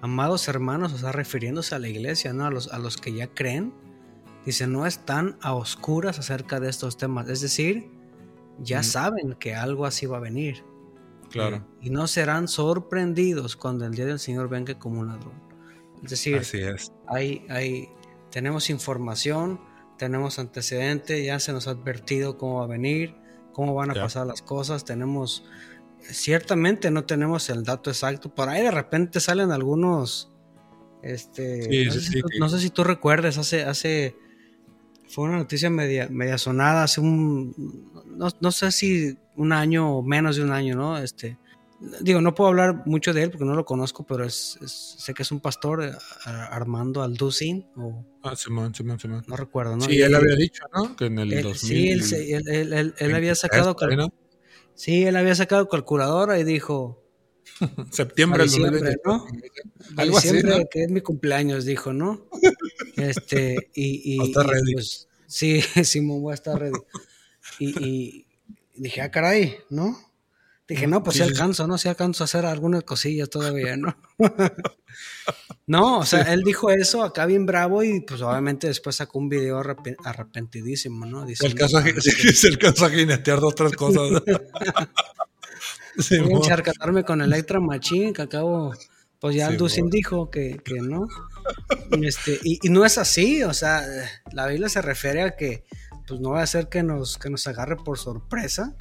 amados hermanos, o sea, refiriéndose a la iglesia, ¿no? A los, a los que ya creen, dice, no están a oscuras acerca de estos temas, es decir, ya saben que algo así va a venir. Claro. Y no serán sorprendidos cuando el día del Señor venga como un ladrón. Es decir, Hay, hay, tenemos información, tenemos antecedentes, ya se nos ha advertido cómo va a venir, cómo van a pasar las cosas, tenemos, ciertamente no tenemos el dato exacto, por ahí de repente salen algunos, este, no, sé si tú, recuerdas, hace, hace, fue una noticia media, media sonada, hace un, no, no sé si un año o menos de un año, ¿no? Este, digo, no puedo hablar mucho de él porque no lo conozco, pero es, sé que es un pastor, eh, Armando Alducin. O, ah, Simón, Simón, Simón. No recuerdo, ¿no? Sí, él había dicho, ¿no? Que en el 2000, Sí, él, él, él, él había sacado... Sí, él había sacado calculadora y dijo... (laughs) Septiembre del ¿no? (laughs) Algo así, ¿no? que es mi cumpleaños, dijo, ¿no? (laughs) Este, y... y, ready. Pues, sí, Simón, voy a estar ready. y dije, ah, caray, ¿no? Dije, no, pues sí, alcanzo, ¿no? Sí alcanzo a hacer algunas cosillas todavía, ¿no? (laughs) no, o sea, él dijo eso acá bien bravo y pues obviamente después sacó un video arrepentidísimo, ¿no? Dice, el caso, sí, el caso a jinetear dos, tres cosas. (laughs) sí, Voy a encharcatarme con Electra Machine, que acabo Pues ya sí, dijo que, no. Este, y, no es así, o sea, la Biblia se refiere a que pues no va a ser que nos, que nos agarre por sorpresa.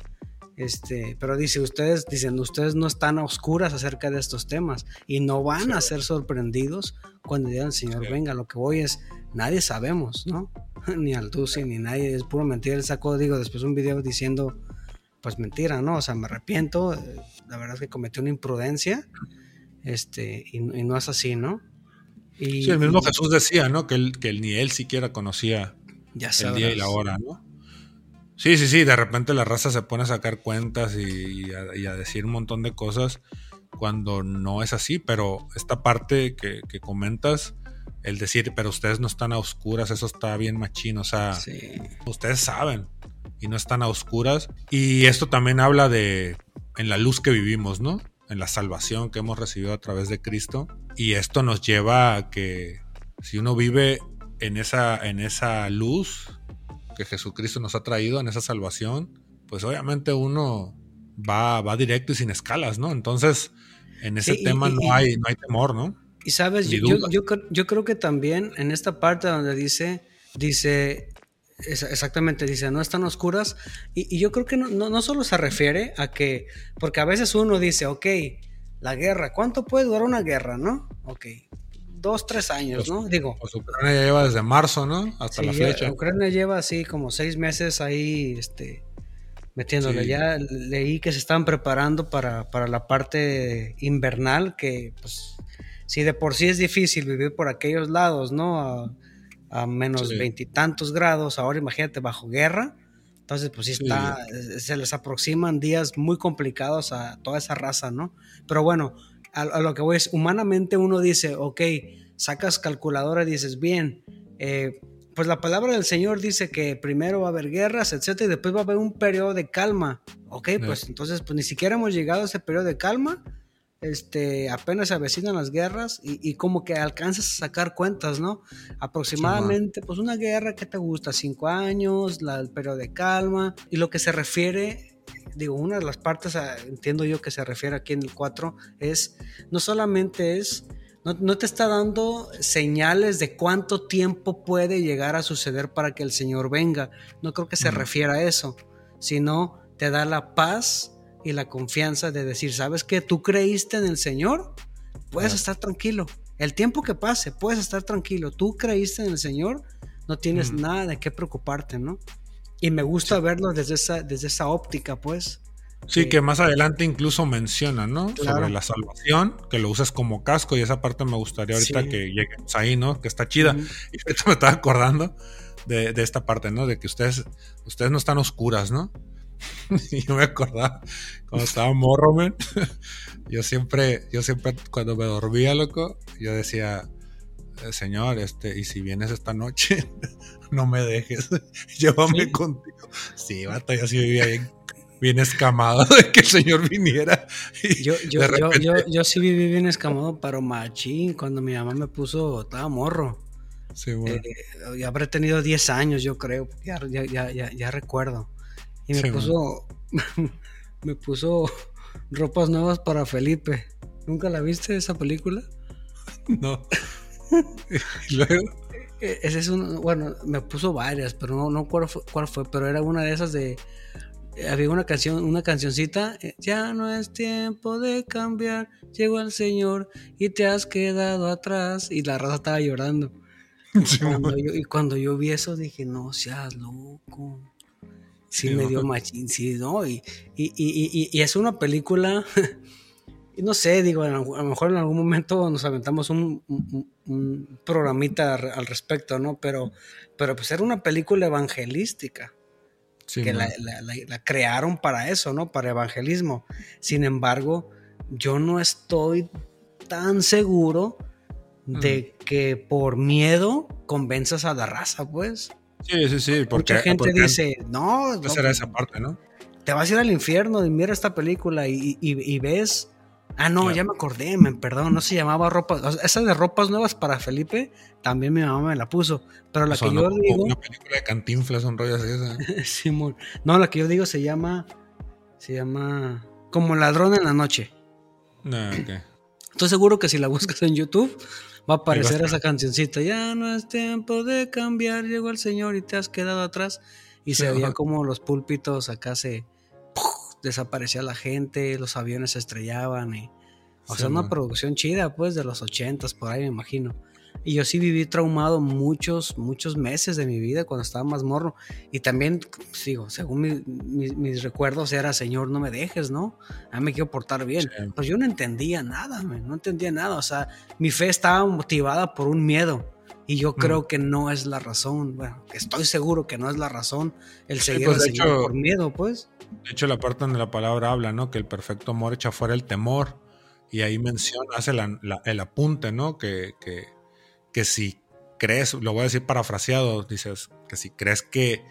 Este, pero dice, ustedes, dicen, ustedes no están a oscuras acerca de estos temas y no van a ser sorprendidos cuando digan, Señor, venga, lo que voy es, nadie sabemos, ¿no? (laughs) ni al Duci, ni nadie, es puro mentira. Él sacó, digo, después un video diciendo, pues mentira, ¿no? O sea, me arrepiento, la verdad es que cometí una imprudencia, este, y, no es así, ¿no? Y, sí, el mismo Jesús decía, ¿no? Que, él, que ni él siquiera conocía el día y la hora, ¿no? Sí, sí, sí, de repente la raza se pone a sacar cuentas y, a, decir un montón de cosas cuando no es así, pero esta parte que, que comentas, el decir, pero ustedes no están a oscuras, eso está bien machino, o sea, ustedes saben y no están a oscuras. Y esto también habla de en la luz que vivimos, ¿no? En la salvación que hemos recibido a través de Cristo. Y esto nos lleva a que si uno vive en esa, en esa luz que Jesucristo nos ha traído, en esa salvación, pues obviamente uno va, va directo y sin escalas, ¿no? Entonces, en ese tema no, hay, no hay temor, ¿no? Y sabes, yo, yo, creo que también en esta parte donde dice, dice, exactamente, dice, no están oscuras, y, yo creo que no, no, solo se refiere a que, porque a veces uno dice, ok, la guerra, ¿cuánto puede durar una guerra, no? Ok, dos, tres años, ¿no? Digo. Pues Ucrania lleva desde marzo, ¿no? Hasta la fecha. Ucrania lleva así como seis meses ahí, este, metiéndole. Ya leí que se estaban preparando para, para la parte invernal, que pues si de por sí es difícil vivir por aquellos lados, ¿no? A, menos veintitantos grados, ahora imagínate bajo guerra. Entonces, pues sí está, se les aproximan días muy complicados a toda esa raza, ¿no? Pero bueno, a, lo que voy es, humanamente uno dice, ok, sacas calculadora y dices, bien, eh, pues la palabra del Señor dice que primero va a haber guerras, etcétera, y después va a haber un periodo de calma. Ok, pues entonces, pues ni siquiera hemos llegado a ese periodo de calma este, apenas se avecinan las guerras y, como que alcanzas a sacar cuentas, ¿no? Aproximadamente, pues una guerra que te gusta, cinco años, la, el periodo de calma, y lo que se refiere, digo, una de las partes, entiendo yo que se refiere aquí en el 4, es, no solamente es, no, te está dando señales de cuánto tiempo puede llegar a suceder para que el Señor venga, no creo que se refiera a eso, sino te da la paz y la confianza de decir, ¿sabes qué? Tú creíste en el Señor, puedes estar tranquilo. El tiempo que pase, puedes estar tranquilo. Tú creíste en el Señor, no tienes nada de qué preocuparte, ¿no? Y me gusta verlo desde esa, desde esa óptica, pues. Sí, que más adelante incluso menciona, ¿no? Sobre la salvación, que lo usas como casco y esa parte me gustaría ahorita que lleguemos ahí, ¿no? Que está chida. (laughs) Y ahorita me estaba acordando de, de, esta parte, ¿no? De que ustedes, ustedes no están oscuras, ¿no? (laughs) y yo me acordaba cuando estaba morro, man. (laughs) yo siempre, yo siempre cuando me dormía, loco, yo decía, señor, este, y si vienes esta noche, (laughs) no me dejes, (laughs) llévame contigo. Sí, bata, yo sí vivía bien, escamado de que el señor viniera. (laughs) yo, yo, yo, yo, sí viví bien escamado, pero machín, cuando mi mamá me puso, estaba morro. Sí, bueno. Eh, ya habré tenido 10 años, yo creo, ya, ya, ya, ya recuerdo. Y me puso. me puso ropas nuevas para Felipe. ¿Nunca la viste esa película? No. (laughs) ¿Y luego? E, ese es un. Bueno, me puso varias, pero no, no cuál fue, cuál fue, pero era una de esas de. Había una canción, una cancioncita, eh, ya no es tiempo de cambiar, llegó el Señor y te has quedado atrás y la raza estaba llorando. (laughs) y cuando yo vi eso dije, no seas loco sí, me dio machín, sí, ¿no? Y, es una película, (laughs) no sé, digo, a lo mejor en algún momento nos aventamos un, programita al respecto, ¿no? Pero, pero pues era una película evangelística. que la, crearon para eso, ¿no? Para evangelismo. Sin embargo, yo no estoy tan seguro de que por miedo convenzas a la raza, pues. Sí, sí, sí. Porque, Mucha gente dice, no. Esa era esa parte, ¿no? Te vas a ir al infierno y mira esta película y, ves. Ah, no, ya me acordé, me, perdón, no se llamaba ropas. esa de ropas nuevas para Felipe, también mi mamá me la puso. Pero la que yo digo. Una película de cantinflas son rollos esa. (laughs) Simón. no, la que yo digo se llama. Se llama. Como ladrón en la noche. No, ah, okay. Estoy seguro que si la buscas en YouTube va a aparecer esa cancioncita. Ya no es tiempo de cambiar, llegó el Señor y te has quedado atrás. Y se veía como los púlpitos acá se desaparecía la gente, los aviones se estrellaban. Y, o sea, una producción chida, pues, de los ochentas, por ahí me imagino. Y yo sí viví traumado muchos, muchos meses de mi vida cuando estaba más morro. Y también, sigo, según mis recuerdos era, Señor, no me dejes, ¿no? A mí me quiero portar bien. Pues yo no entendía nada, no entendía nada. O sea, mi fe estaba motivada por un miedo. Y yo creo que no es la razón. Bueno, estoy seguro que no es la razón el seguir pues, Señor por miedo, pues. De hecho, la parte donde la palabra habla, ¿no? Que el perfecto amor echa fuera el temor. Y ahí menciona, hace el apunte, ¿no? Que, que que si crees, lo voy a decir parafraseado, dices que si crees que,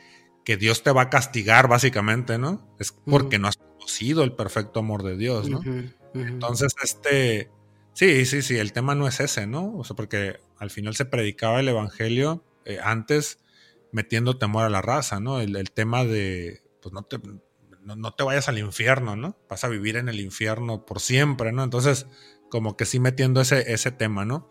que Dios te va a castigar, básicamente, ¿no? Es porque no has conocido el perfecto amor de Dios, ¿no? Entonces, este, sí, sí, sí, el tema no es ese, ¿no? O sea, porque al final se predicaba el Evangelio eh, antes metiendo temor a la raza, ¿no? El, tema de, pues no te, no, te vayas al infierno, ¿no? Vas a vivir en el infierno por siempre, ¿no? Entonces, como que sí metiendo ese, ese tema, ¿no?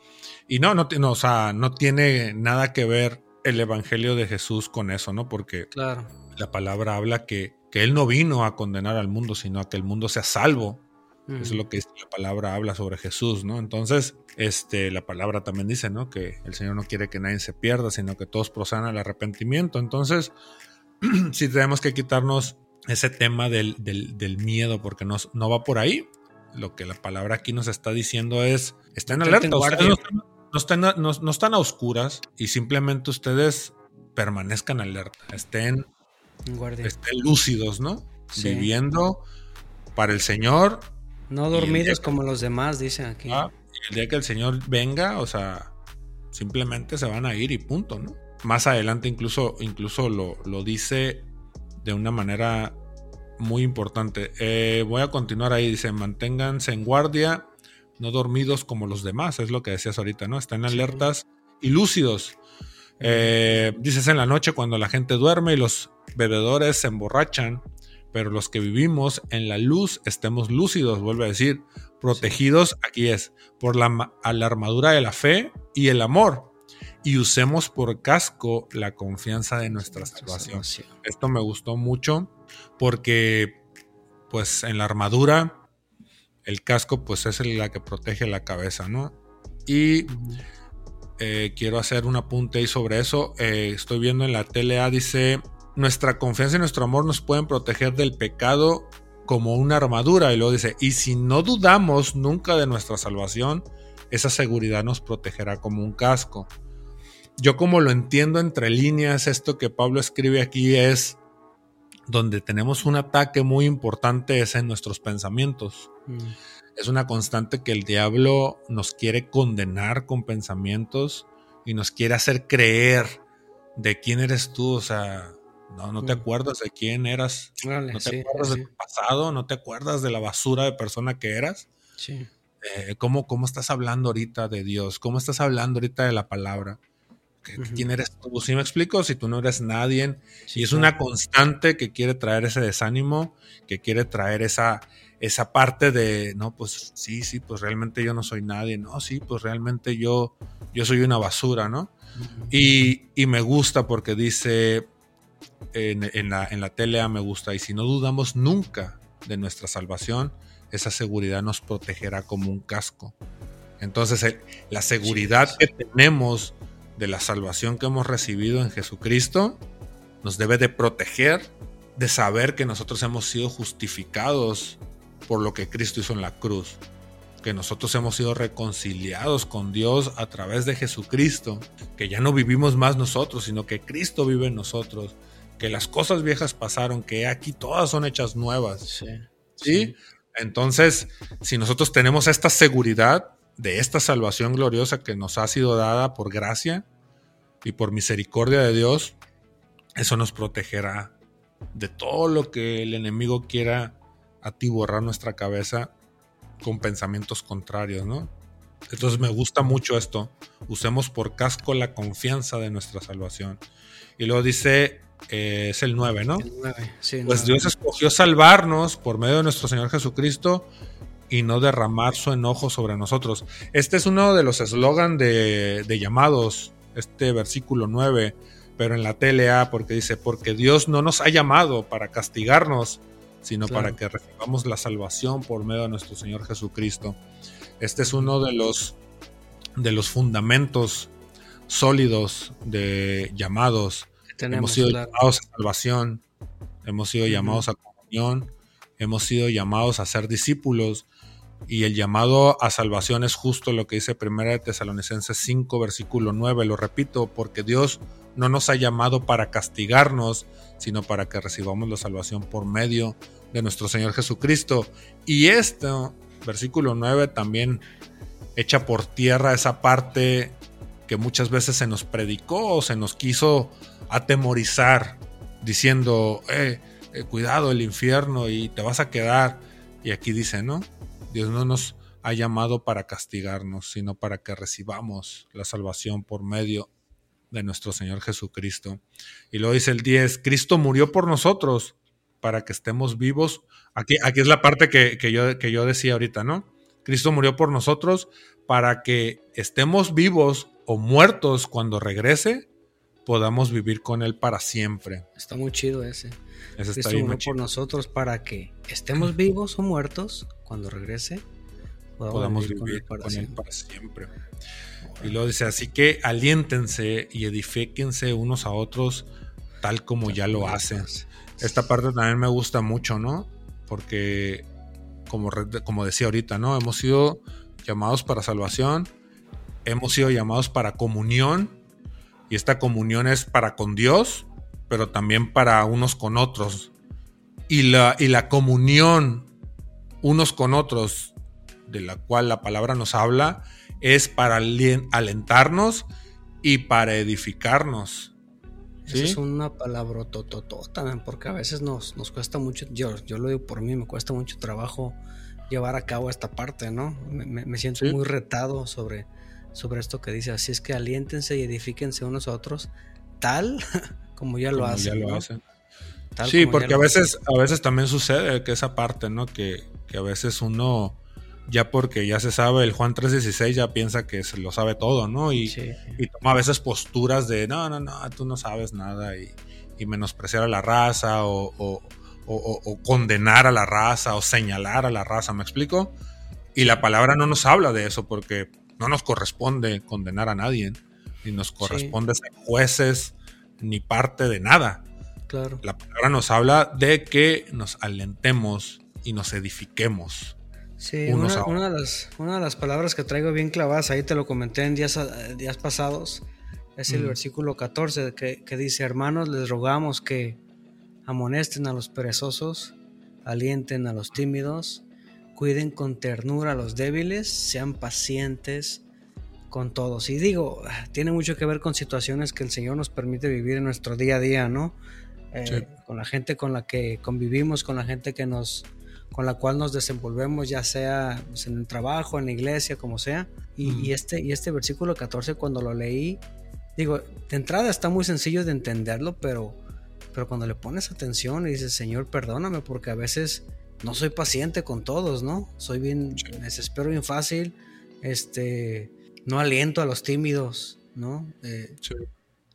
Y no, no, no, o sea, no tiene nada que ver el Evangelio de Jesús con eso, ¿no? Porque claro. la palabra habla que, que Él no vino a condenar al mundo, sino a que el mundo sea salvo. Eso es lo que la palabra habla sobre Jesús, ¿no? Entonces, este, la palabra también dice, ¿no? Que el Señor no quiere que nadie se pierda, sino que todos procedan al arrepentimiento. Entonces, (clears throat) sí tenemos que quitarnos ese tema del, miedo, porque no, no va por ahí. Lo que la palabra aquí nos está diciendo es, estén alerta, no están, no, están a oscuras y simplemente ustedes permanezcan alerta, estén, estén lúcidos, ¿no? Viviendo para el Señor. No dormidos como los demás, dice aquí. Ah, el día que el Señor venga, o sea, simplemente se van a ir y punto, ¿no? Más adelante incluso, incluso lo, lo dice de una manera muy importante. Eh, voy a continuar ahí, dice, manténganse en guardia no dormidos como los demás, es lo que decías ahorita, ¿no? Están alertas y lúcidos. Eh, dices en la noche cuando la gente duerme y los bebedores se emborrachan, pero los que vivimos en la luz estemos lúcidos, vuelve a decir, protegidos, aquí es, por la, la armadura de la fe y el amor, y usemos por casco la confianza de nuestra salvación. Esto me gustó mucho porque, pues, en la armadura el casco pues es la que protege la cabeza, ¿no? Y eh, quiero hacer un apunte ahí sobre eso. Eh, estoy viendo en la TLA, dice, nuestra confianza y nuestro amor nos pueden proteger del pecado como una armadura. Y luego dice, y si no dudamos nunca de nuestra salvación, esa seguridad nos protegerá como un casco. Yo como lo entiendo entre líneas, esto que Pablo escribe aquí es donde tenemos un ataque muy importante es en nuestros pensamientos. Mm. Es una constante que el diablo nos quiere condenar con pensamientos y nos quiere hacer creer de quién eres tú, o sea, no, no te mm. acuerdas de quién eras, no te acuerdas de tu pasado, no te acuerdas de la basura de persona que eras. Sí. Eh, ¿cómo, ¿Cómo estás hablando ahorita de Dios? ¿Cómo estás hablando ahorita de la palabra? ¿Quién eres tú? ¿Sí me explico? Si tú no eres nadie. y es una constante que quiere traer ese desánimo, que quiere traer esa, esa parte de, no, pues sí, sí, pues realmente yo no soy nadie. No, sí, pues realmente yo, yo soy una basura, ¿no? y, y, me gusta porque dice en, en, la, en la tele, me gusta, y si no dudamos nunca de nuestra salvación, esa seguridad nos protegerá como un casco. Entonces, la seguridad que tenemos de la salvación que hemos recibido en Jesucristo nos debe de proteger de saber que nosotros hemos sido justificados por lo que Cristo hizo en la cruz, que nosotros hemos sido reconciliados con Dios a través de Jesucristo, que ya no vivimos más nosotros, sino que Cristo vive en nosotros, que las cosas viejas pasaron, que aquí todas son hechas nuevas. Sí. ¿Sí? Entonces, si nosotros tenemos esta seguridad, de esta salvación gloriosa que nos ha sido dada por gracia y por misericordia de Dios, eso nos protegerá de todo lo que el enemigo quiera atiborrar nuestra cabeza con pensamientos contrarios, ¿no? Entonces me gusta mucho esto. Usemos por casco la confianza de nuestra salvación. Y luego dice, eh, es el 9, ¿no? El 9, sí, pues Dios escogió salvarnos por medio de nuestro Señor Jesucristo y no derramar su enojo sobre nosotros. Este es uno de los eslogan de, de llamados, este versículo 9, pero en la TLA, porque dice, porque Dios no nos ha llamado para castigarnos, sino para que recibamos la salvación por medio de nuestro Señor Jesucristo. Este es uno de los, de los fundamentos sólidos de llamados. Hemos sido llamados a salvación, hemos sido llamados a comunión, hemos sido llamados a ser discípulos y el llamado a salvación es justo lo que dice 1 de Tesalonicenses 5 versículo 9, lo repito, porque Dios no nos ha llamado para castigarnos, sino para que recibamos la salvación por medio de nuestro Señor Jesucristo. Y esto, versículo 9, también echa por tierra esa parte que muchas veces se nos predicó o se nos quiso atemorizar, diciendo, eh, eh, cuidado el infierno y te vas a quedar. Y aquí dice, ¿no? Dios no nos ha llamado para castigarnos, sino para que recibamos la salvación por medio de nuestro Señor Jesucristo. Y luego dice el 10, Cristo murió por nosotros para que estemos vivos. Aquí, aquí es la parte que, yo, que yo decía ahorita, ¿no? Cristo murió por nosotros para que estemos vivos o muertos cuando regrese, podamos vivir con Él para siempre. Está muy chido ese. Cristo murió por nosotros para que estemos vivos o muertos cuando regrese, podamos, vivir, con, él, para, siempre. Y luego dice, así que aliéntense y edifíquense unos a otros tal como ya lo hacen. Esta parte también me gusta mucho, ¿no? Porque, como, como decía ahorita, ¿no? Hemos sido llamados para salvación, hemos sido llamados para comunión, y esta comunión es para con Dios, pero también para unos con otros. Y la, y la comunión unos con otros, de la cual la palabra nos habla, es para alentarnos y para edificarnos. ¿Sí? es una palabra tototó también, porque a veces nos, nos cuesta mucho, yo, yo lo digo por mí, me cuesta mucho trabajo llevar a cabo esta parte, ¿no? Me, siento muy retado sobre, sobre esto que dice, así es que aliéntense y edifíquense unos a otros, tal (laughs) como ya lo hacen. sí, porque a veces, a veces también sucede que esa parte, ¿no? Que, que a veces uno ya porque ya se sabe el Juan 3.16 ya piensa que se lo sabe todo, ¿no? Y, toma a veces posturas de, no, no, no, tú no sabes nada y, menospreciar a la raza o, condenar a la raza o señalar a la raza, ¿me explico? Y la palabra no nos habla de eso porque no nos corresponde condenar a nadie, ni nos corresponde ser jueces ni parte de nada. Claro. La palabra nos habla de que nos alentemos y nos edifiquemos. Sí, una, de las, una, de las, palabras que traigo bien clavadas, ahí te lo comenté en días, días pasados, es el versículo 14 que, que, dice, hermanos, les rogamos que amonesten a los perezosos, alienten a los tímidos, cuiden con ternura a los débiles, sean pacientes con todos. Y digo, tiene mucho que ver con situaciones que el Señor nos permite vivir en nuestro día a día, ¿no? Eh, con la gente con la que convivimos, con la gente que nos con la cual nos desenvolvemos, ya sea pues, en el trabajo, en la iglesia, como sea. Y, este, y este versículo 14, cuando lo leí, digo, de entrada está muy sencillo de entenderlo, pero, pero cuando le pones atención y dices, Señor, perdóname, porque a veces no soy paciente con todos, ¿no? Soy bien, me desespero bien fácil, este, no aliento a los tímidos, ¿no? Eh,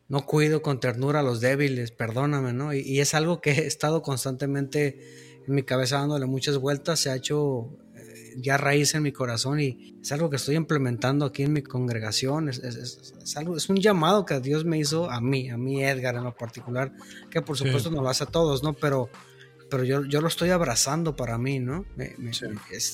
no cuido con ternura a los débiles, perdóname, ¿no? y es algo que he estado constantemente en mi cabeza dándole muchas vueltas, se ha hecho eh, ya raíz en mi corazón y es algo que estoy implementando aquí en mi congregación. Es, algo, es un llamado que Dios me hizo a mí, a mí Edgar en lo particular, que por supuesto no lo hace a todos, ¿no? Pero, pero yo, yo lo estoy abrazando para mí, ¿no?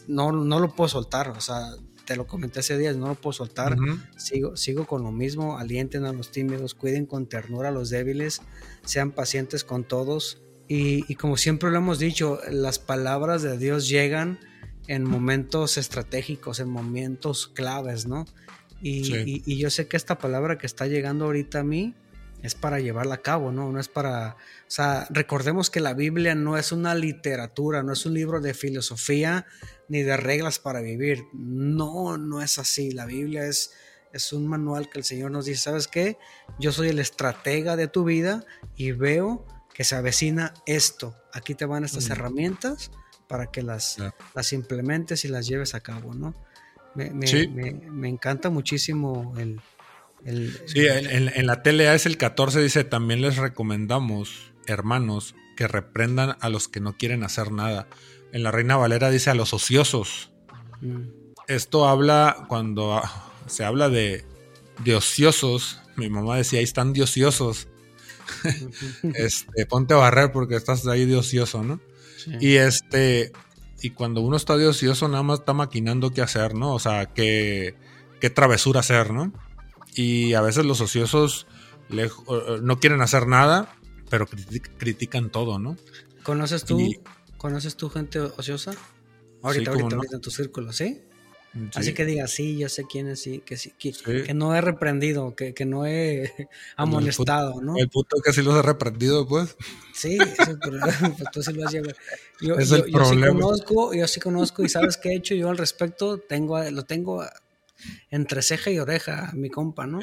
no, no lo puedo soltar, o sea, te lo comenté hace días, no lo puedo soltar. sigo, sigo con lo mismo, alienten a los tímidos, cuiden con ternura a los débiles, sean pacientes con todos y, como siempre lo hemos dicho, las palabras de Dios llegan en momentos estratégicos, en momentos claves, ¿no? Y, yo sé que esta palabra que está llegando ahorita a mí es para llevarla a cabo, ¿no? No es para... O sea, recordemos que la Biblia no es una literatura, no es un libro de filosofía ni de reglas para vivir. No, no es así. La Biblia es, es un manual que el Señor nos dice, ¿sabes qué? Yo soy el estratega de tu vida y veo que se avecina esto. Aquí te van estas herramientas para que las, las implementes y las lleves a cabo, ¿no? Me, me, encanta muchísimo el... sí, en, la TLA es el 14, dice, también les recomendamos, hermanos, que reprendan a los que no quieren hacer nada. En la Reina Valera dice a los ociosos. Mm. Esto habla cuando se habla de, de ociosos. Mi mamá decía, ahí están de ociosos. (laughs) este, ponte a barrer porque estás ahí de ocioso, ¿no? Y este, y cuando uno está de ocioso, nada más está maquinando qué hacer, ¿no? O sea, qué, qué travesura hacer, ¿no? Y a veces los ociosos no quieren hacer nada, pero critican todo, ¿no? ¿Conoces tú, ¿conoces tú gente ociosa? Ahorita, ahorita, ahorita en tu círculo, ¿sí? Así que diga, sí, yo sé quién es, sí, que, sí, que, no he reprendido, que, que no he (laughs) amonestado, ¿no? El punto es que sí los he reprendido, pues. Sí, pero, (laughs) pues tú sí lo has llevado. Yo, es el yo, sí conozco, yo sí conozco y sabes qué he hecho yo al respecto, tengo, lo tengo entre ceja y oreja, mi compa, ¿no?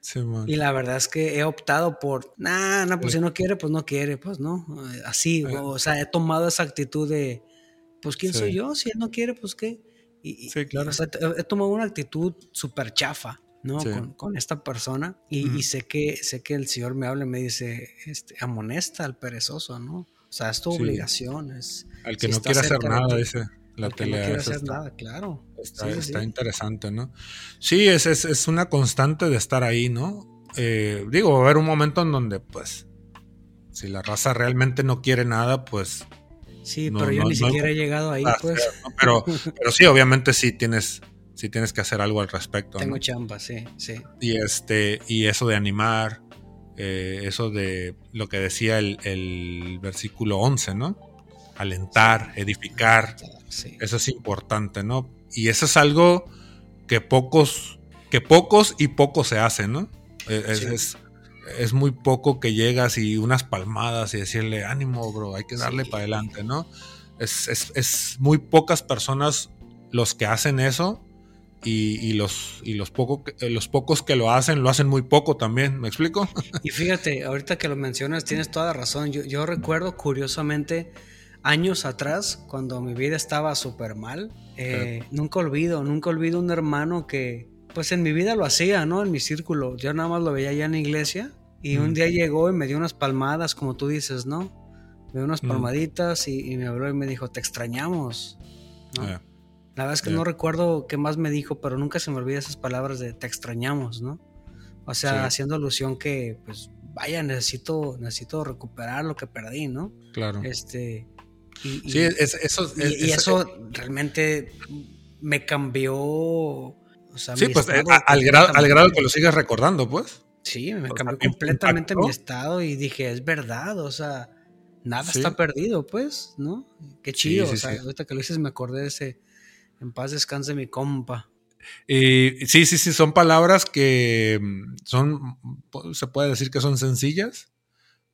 Sí, y la verdad es que he optado por, nah, no, pues si no quiere, pues no quiere, pues no. Así, o sea, he tomado esa actitud de, pues quién soy yo, si él no quiere, pues qué. Y, sí, claro. he tomado una actitud súper chafa, ¿no? Con, esta persona y, sé, que, sé que el Señor me habla y me dice, este, amonesta al perezoso, ¿no? O sea, es tu obligación. Es, al que no quiere hacer nada, dice la tele. No quiere hacer nada, claro. Está, interesante, ¿no? Sí, es, es, es, una constante de estar ahí, ¿no? Eh, digo, va a haber un momento en donde, pues, si la raza realmente no quiere nada, pues Sí, pero yo ni siquiera he llegado ahí, pues. Pero, pero sí, obviamente sí tienes, sí tienes que hacer algo al respecto. Tengo chamba, sí, sí. Y este, y eso de animar, eh, eso de lo que decía el, versículo 11, ¿no? Alentar, edificar. Eso es importante, ¿no? Y eso es algo que pocos, que pocos y pocos se hacen, ¿no? E, es, es muy poco que llegas y unas palmadas y decirle, ánimo, bro, hay que darle para adelante, ¿no? Es, muy pocas personas los que hacen eso y, los, y los, poco, eh, los pocos que lo hacen lo hacen muy poco también, ¿me explico? (laughs) Y fíjate, ahorita que lo mencionas, tienes toda la razón. Yo, recuerdo curiosamente años atrás, cuando mi vida estaba súper mal, eh, nunca olvido, nunca olvido un hermano que, pues en mi vida lo hacía, ¿no? En mi círculo. Yo nada más lo veía allá en la iglesia. Y un día llegó y me dio unas palmadas, como tú dices, ¿no? Me dio unas palmaditas y, me habló y me dijo, te extrañamos. Ah, la verdad es que no recuerdo qué más me dijo, pero nunca se me olvida esas palabras de te extrañamos, ¿no? O sea, haciendo alusión que, pues, vaya, necesito, necesito recuperar lo que perdí, ¿no? Claro. Este. Y, sí, eso. y, eso realmente me cambió sí, pues eh, al, grado, al grado que lo sigues recordando, pues. Sí, me cambió completamente mi estado y dije, es verdad, o sea, nada está perdido, pues, ¿no? Qué chido, o sea, ahorita que lo dices me acordé de ese, en paz descanse mi compa. Y sí, sí, sí, son palabras que mm, son, se puede decir que son sencillas,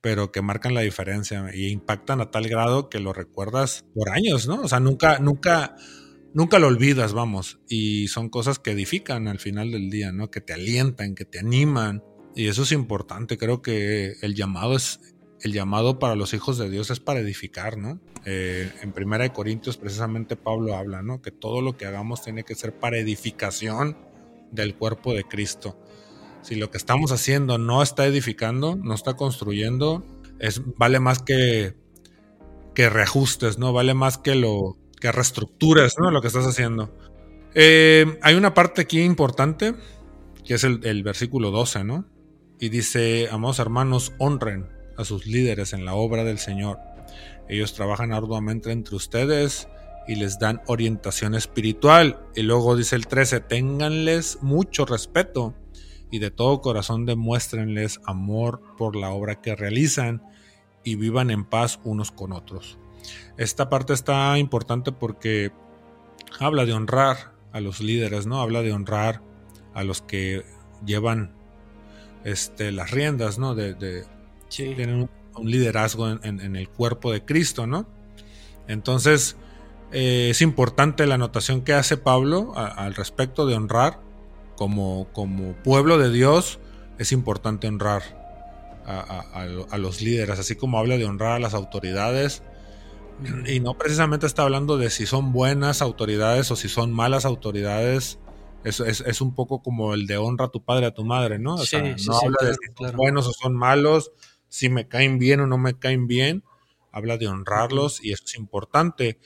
pero que marcan la diferencia y impactan a tal grado que lo recuerdas por años, ¿no? O sea, nunca, nunca, nunca lo olvidas, vamos. Y son cosas que edifican al final del día, ¿no? Que te alientan, que te animan. Y eso es importante. Creo que el llamado es. El llamado para los hijos de Dios es para edificar, ¿no? Eh, en Primera de Corintios, precisamente Pablo habla, ¿no? Que todo lo que hagamos tiene que ser para edificación del cuerpo de Cristo. Si lo que estamos haciendo no está edificando, no está construyendo, es, vale más que, que reajustes, ¿no? Vale más que lo, que reestructures ¿no? lo que estás haciendo. Eh, hay una parte aquí importante, que es el, versículo 12, ¿no? Y dice, amados hermanos, honren a sus líderes en la obra del Señor. Ellos trabajan arduamente entre ustedes y les dan orientación espiritual. Y luego dice el 13, ténganles mucho respeto y de todo corazón demuéstrenles amor por la obra que realizan y vivan en paz unos con otros. Esta parte está importante porque habla de honrar a los líderes, ¿no? Habla de honrar a los que llevan este, las riendas, ¿no? De, Tienen un, liderazgo en, el cuerpo de Cristo, ¿no? Entonces, eh, es importante la anotación que hace Pablo al respecto de honrar. Como, como pueblo de Dios, es importante honrar a, a, los líderes, así como habla de honrar a las autoridades, y no precisamente está hablando de si son buenas autoridades o si son malas autoridades. Es, es, un poco como el de honra a tu padre, a tu madre, ¿no? O sea, no habla de si son buenos o son malos, si me caen bien o no me caen bien. Habla de honrarlos y eso es importante.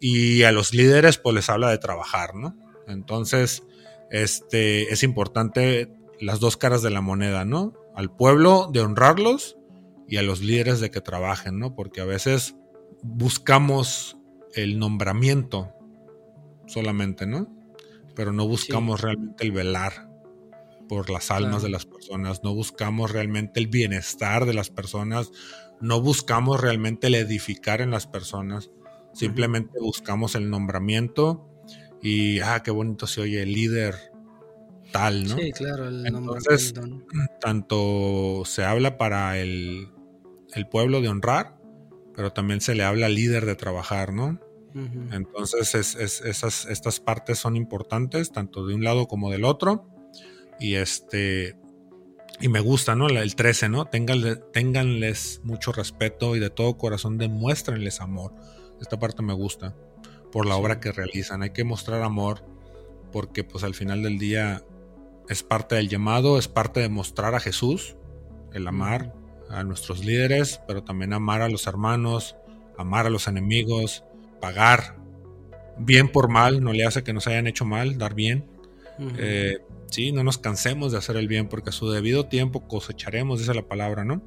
Y a los líderes, pues les habla de trabajar, ¿no? Entonces, este, es importante las dos caras de la moneda, ¿no? Al pueblo de honrarlos y a los líderes de que trabajen, ¿no? Porque a veces buscamos el nombramiento solamente, ¿no? Pero no buscamos realmente el velar por las almas de las personas, no buscamos realmente el bienestar de las personas, no buscamos realmente el edificar en las personas, simplemente buscamos el nombramiento y, ah, qué bonito se oye el líder tal, ¿no? Sí, claro, el Entonces, tanto se habla para el, el pueblo de honrar, pero también se le habla al líder de trabajar, ¿no? Entonces es, esas, estas partes son importantes, tanto de un lado como del otro. Y este. Y me gusta, ¿no? El 13, ¿no? Ténganles mucho respeto y de todo corazón demuéstrenles amor. Esta parte me gusta por la obra que realizan. Hay que mostrar amor porque pues al final del día es parte del llamado, es parte de mostrar a Jesús, el amar, a nuestros líderes, pero también amar a los hermanos, amar a los enemigos, pagar bien por mal, no le hace que nos hayan hecho mal, dar bien. Eh, sí, no nos cansemos de hacer el bien, porque a su debido tiempo cosecharemos, dice la palabra, ¿no?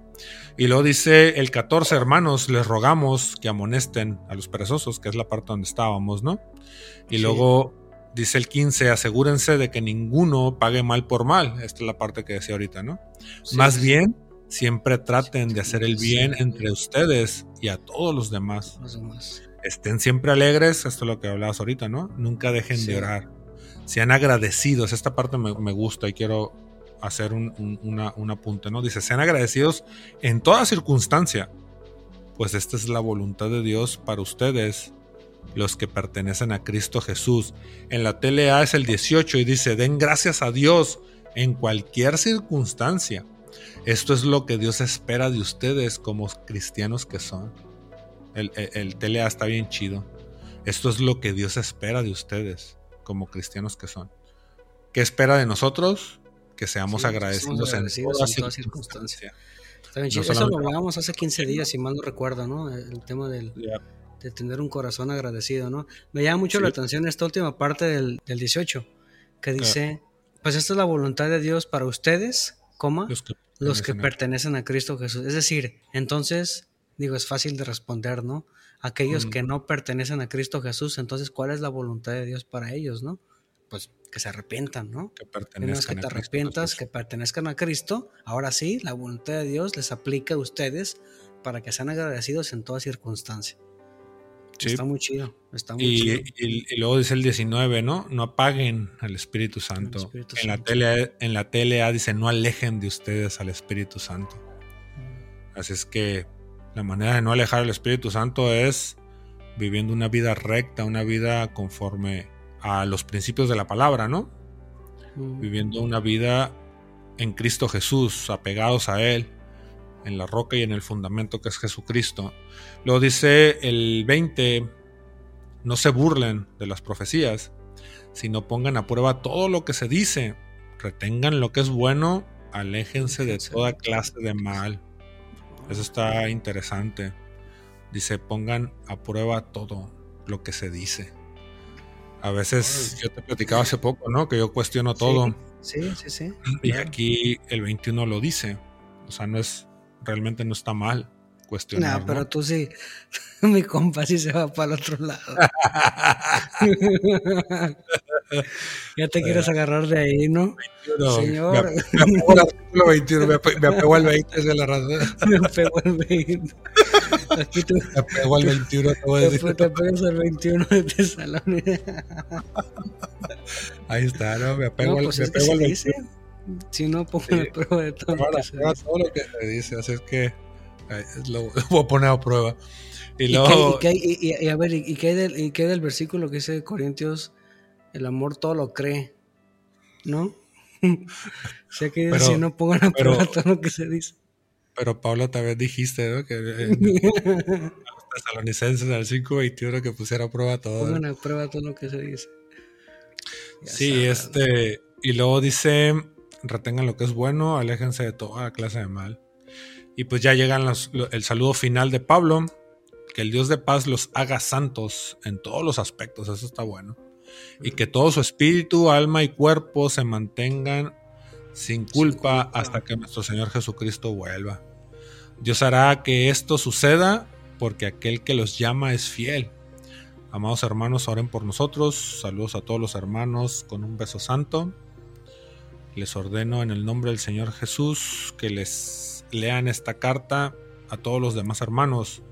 Y luego dice el 14, hermanos, les rogamos que amonesten a los perezosos, que es la parte donde estábamos, ¿no? Y luego dice el 15, asegúrense de que ninguno pague mal por mal. Esta es la parte que decía ahorita, ¿no? Más bien, Siempre traten de hacer el bien entre ustedes y a todos los demás. Estén siempre alegres, esto es lo que hablabas ahorita, ¿no? Nunca dejen de orar. Sean agradecidos. Esta parte me, gusta y quiero hacer un, apunte, ¿no? Dice, sean agradecidos en toda circunstancia, pues esta es la voluntad de Dios para ustedes, los que pertenecen a Cristo Jesús. En la TLA es el 18 y dice, den gracias a Dios en cualquier circunstancia esto es lo que Dios espera de ustedes como cristianos que son. El, el, TLA está bien chido. Esto es lo que Dios espera de ustedes como cristianos que son. ¿Qué espera de nosotros? Que seamos agradecidos, en, toda circunstancia. Eso lo hablábamos hace 15 días, si mal no recuerdo, ¿no? El tema del, de tener un corazón agradecido, ¿no? Me llama mucho la atención esta última parte del, del 18, que dice, pues esta es la voluntad de Dios para ustedes, coma, los que pertenecen a Cristo Jesús. Es decir, entonces, digo, es fácil de responder, ¿no? Aquellos que no pertenecen a Cristo Jesús, entonces, ¿cuál es la voluntad de Dios para ellos, no? Pues que se arrepientan, ¿no? Que pertenezcan que te arrepientas, que pertenezcan a Cristo. Ahora sí, la voluntad de Dios les aplica a ustedes para que sean agradecidos en toda circunstancia. Está muy chido. Está muy y, chido. Y, luego dice el 19, ¿no? No apaguen al Espíritu Santo. en, La tele, en la TLA dice, no alejen de ustedes al Espíritu Santo. Mm. Así es que la manera de no alejar al Espíritu Santo es viviendo una vida recta, una vida conforme a los principios de la palabra, ¿no? Mm. Viviendo una vida en Cristo Jesús, apegados a Él en la roca y en el fundamento que es Jesucristo. Lo dice el 20, no se burlen de las profecías, sino pongan a prueba todo lo que se dice, retengan lo que es bueno, aléjense de toda clase de mal. Eso está interesante. Dice, pongan a prueba todo lo que se dice. A veces, yo te platicaba hace poco, ¿no? Que yo cuestiono todo. Sí, sí, sí. Y aquí el 21 lo dice. O sea, no es realmente no está mal cuestionar. No, pero tú sí, (laughs) mi compa sí se va para el otro lado. (laughs) ya te quieres agarrar de ahí, ¿no? Señor. Me, apego al artículo 21, me, apego, al 20 de la razón. (laughs) me apego al 20. Aquí tú, me apego al 21, te voy a decir. Te apegas al 21 de Tesalónica. Ahí está, ¿no? Me apego, no, pues al, me apego al 21. Dice. Si no, pongo sí. la prueba de todo. Ahora, lo todo lo que se dice, así es que (laughs) lo, voy a poner a prueba. Y, luego, ¿Y, qué, y, qué, y, a ver, ¿y qué, hay del, ¿y qué del versículo que dice Corintios? El amor todo lo cree, ¿no? (laughs) o sea que pero, si no pongan a prueba pero, todo lo que se dice. pero Pablo también dijiste, ¿no? Que (laughs) los tesalonicenses al 5.21 que pusiera a prueba todo. Pongan a prueba todo lo que se dice. Ya Sí, sabes. este, y luego dice, retengan lo que es bueno, aléjense de toda clase de mal. Y pues ya llegan los- el saludo final de Pablo, que el Dios de paz los haga santos en todos los aspectos, eso está bueno. Y que todo su espíritu, alma y cuerpo se mantengan sin culpa culpa. hasta que nuestro Señor Jesucristo vuelva. Dios hará que esto suceda porque aquel que los llama es fiel. Amados hermanos, oren por nosotros. Saludos a todos los hermanos con un beso santo. Les ordeno en el nombre del Señor Jesús que les lean esta carta a todos los demás hermanos.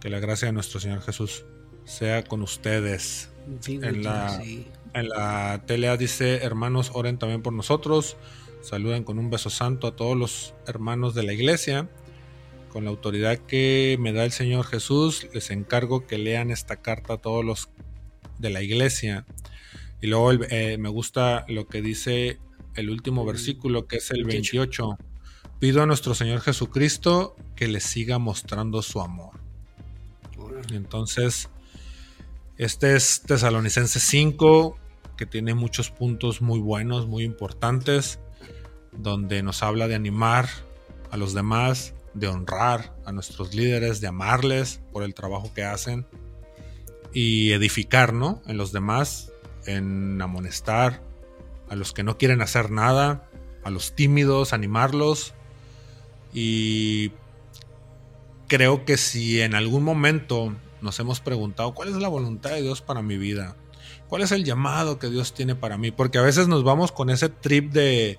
Que la gracia de nuestro Señor Jesús sea con ustedes. Sí, en la- sí. En la tele dice, hermanos, oren también por nosotros. Saluden con un beso santo a todos los hermanos de la iglesia. Con la autoridad que me da el Señor Jesús, les encargo que lean esta carta a todos los de la iglesia. Y luego eh, me gusta lo que dice el último versículo, que es el 28. Pido a nuestro Señor Jesucristo que les siga mostrando su amor. Entonces, este es Tesalonicenses 5, que tiene muchos puntos muy buenos, muy importantes, donde nos habla de animar a los demás, de honrar a nuestros líderes, de amarles por el trabajo que hacen y edificar, ¿no? En los demás, en amonestar a los que no quieren hacer nada, a los tímidos, animarlos y creo que si en algún momento nos hemos preguntado cuál es la voluntad de Dios para mi vida, cuál es el llamado que Dios tiene para mí, porque a veces nos vamos con ese trip de,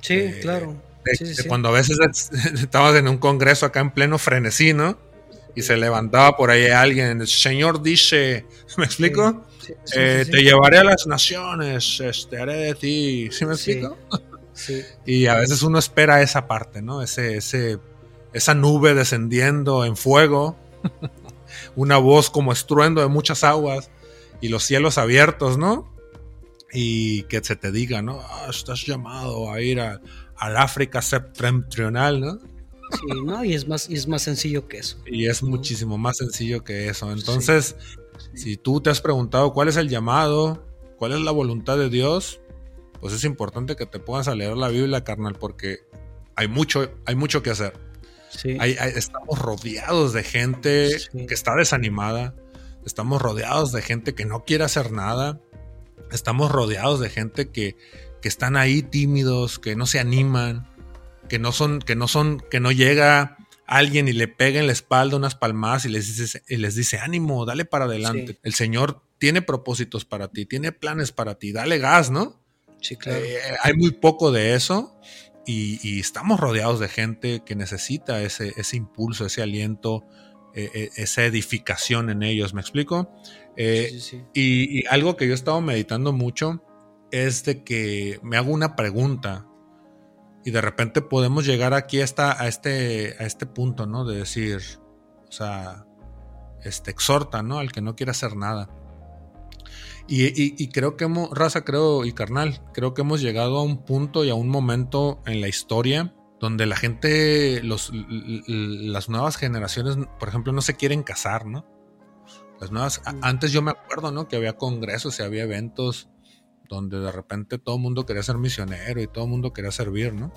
Sí, claro. de- sí, de sí. cuando a veces (laughs) estabas en un congreso acá en pleno frenesí, ¿no? Y se levantaba por ahí alguien, el Señor dice, (laughs) ¿me explico? Sí, sí, Eh. Te llevaré a las naciones, este, haré de ti, (laughs) ¿sí me explico? Y a veces uno espera esa parte, ¿no? Ese, ese, esa nube descendiendo en fuego, (laughs) una voz como estruendo de muchas aguas y los cielos abiertos, ¿no? Y que se te diga, ¿no? Ah, estás llamado a ir a- al África septentrional, ¿no? Sí, no, y es más, y es más sencillo que eso. Y es muchísimo más sencillo que eso. Entonces, si tú te has preguntado cuál es el llamado, cuál es la voluntad de Dios, pues es importante que te pongas a leer la Biblia, carnal, porque hay mucho, hay mucho que hacer. Sí. Hay- hay- estamos rodeados de gente que está desanimada. Estamos rodeados de gente que no quiere hacer nada. Estamos rodeados de gente que, que están ahí tímidos, que no se animan, que no son, que no son, que no llega alguien y le pega en la espalda unas palmadas y les dice, y les dice ánimo, dale para adelante. Sí. El Señor tiene propósitos para ti, tiene planes para ti, dale gas, ¿no? Sí, claro. Eh, hay muy poco de eso y, y estamos rodeados de gente que necesita ese, ese impulso, ese aliento, eh, eh, esa edificación en ellos, ¿me explico? Eh, sí, sí, sí. y, y algo que yo he estado meditando mucho es de que me hago una pregunta y de repente podemos llegar aquí a, esta- a, este, a este punto, ¿no? De decir, o sea, este, exhorta, ¿no? Al que no quiere hacer nada. Y, y- y creo que hemos, raza, creo, y carnal, creo que hemos llegado a un punto y a un momento en la historia donde la gente, los, las nuevas generaciones, por ejemplo, no se quieren casar, ¿no? Las nuevas, Mm. antes yo me acuerdo, ¿no? Que había congresos y había eventos donde de repente todo el mundo quería ser misionero y todo el mundo quería servir, ¿no?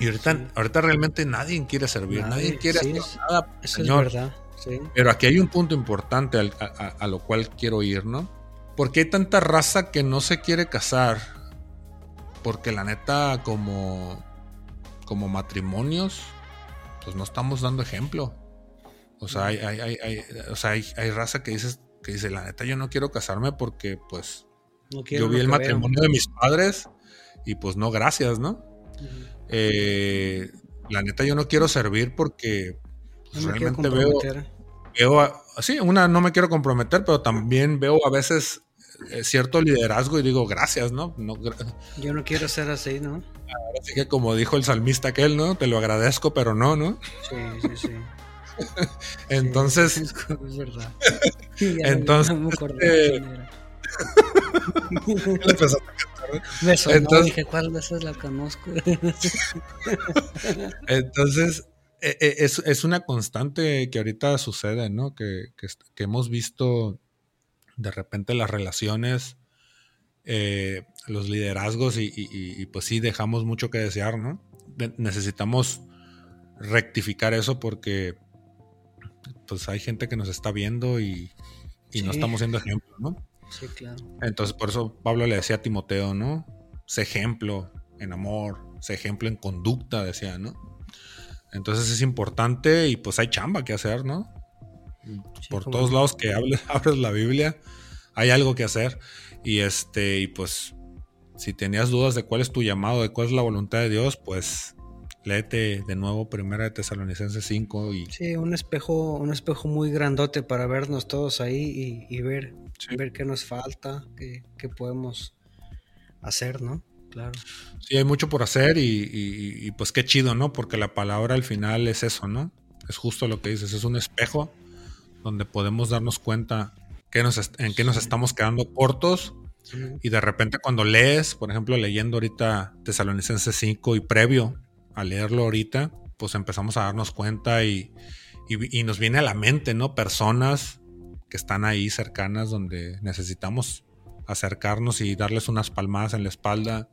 Y ahorita, Sí. ahorita realmente nadie quiere servir, nadie, Nadie, quiere sí, hacer es- nada, Eso Señor. es verdad. Sí. Pero aquí hay un punto importante al- a, lo cual quiero ir, ¿no? Porque hay tanta raza que no se quiere casar. Porque la neta, como, como matrimonios, pues no estamos dando ejemplo. O sea, hay, hay, hay- hay- o sea, hay raza que, dices, que dice, la neta, yo no quiero casarme porque, pues, No yo vi el veo. matrimonio de mis padres y pues no, gracias, ¿no? Eh, la neta, yo no quiero servir porque pues, No realmente veo veo, a- sí, una no me quiero comprometer, pero también veo a veces eh, cierto liderazgo y digo, gracias, ¿no? no gra- Yo no quiero ser así, ¿no? así que como dijo el salmista aquel, ¿no? Te lo agradezco, pero no, ¿no? Sí, sí, sí. (laughs) Entonces, Sí, es, verdad. (laughs) Entonces, no me acordé (laughs) empezó- Me sonó, entonces- dije, ¿cuál de esas la conozco? (laughs) entonces, e, e, es, una constante que ahorita sucede, ¿no? Que, hemos visto de repente las relaciones, eh, los liderazgos y, pues sí dejamos mucho que desear, ¿no? necesitamos rectificar eso porque pues hay gente que nos está viendo y, no estamos siendo ejemplo, ¿no? Sí, claro. Entonces por eso Pablo le decía a Timoteo, ¿no? Sé ejemplo en amor, sé ejemplo en conducta, decía, ¿no? Entonces es importante y pues hay chamba que hacer, ¿no? Por todos lados que hables, (laughs) abres la Biblia, hay algo que hacer. Y este, y pues, si tenías dudas de cuál es tu llamado, de cuál es la voluntad de Dios, pues léete de nuevo Primera de Tesalonicenses 5 y... Sí, un espejo, un espejo muy grandote para vernos todos ahí y, ver, ver qué nos falta, qué, qué podemos hacer, ¿no? Claro. Sí, hay mucho por hacer y, pues qué chido, ¿no? Porque la palabra al final es eso, ¿no? Es justo lo que dices, es un espejo donde podemos darnos cuenta que nos en qué nos estamos quedando cortos y de repente cuando lees, por ejemplo, leyendo ahorita Tesalonicenses 5 y previo a leerlo ahorita, pues empezamos a darnos cuenta y, y nos viene a la mente, ¿no? Personas que están ahí cercanas donde necesitamos acercarnos y darles unas palmadas en la espalda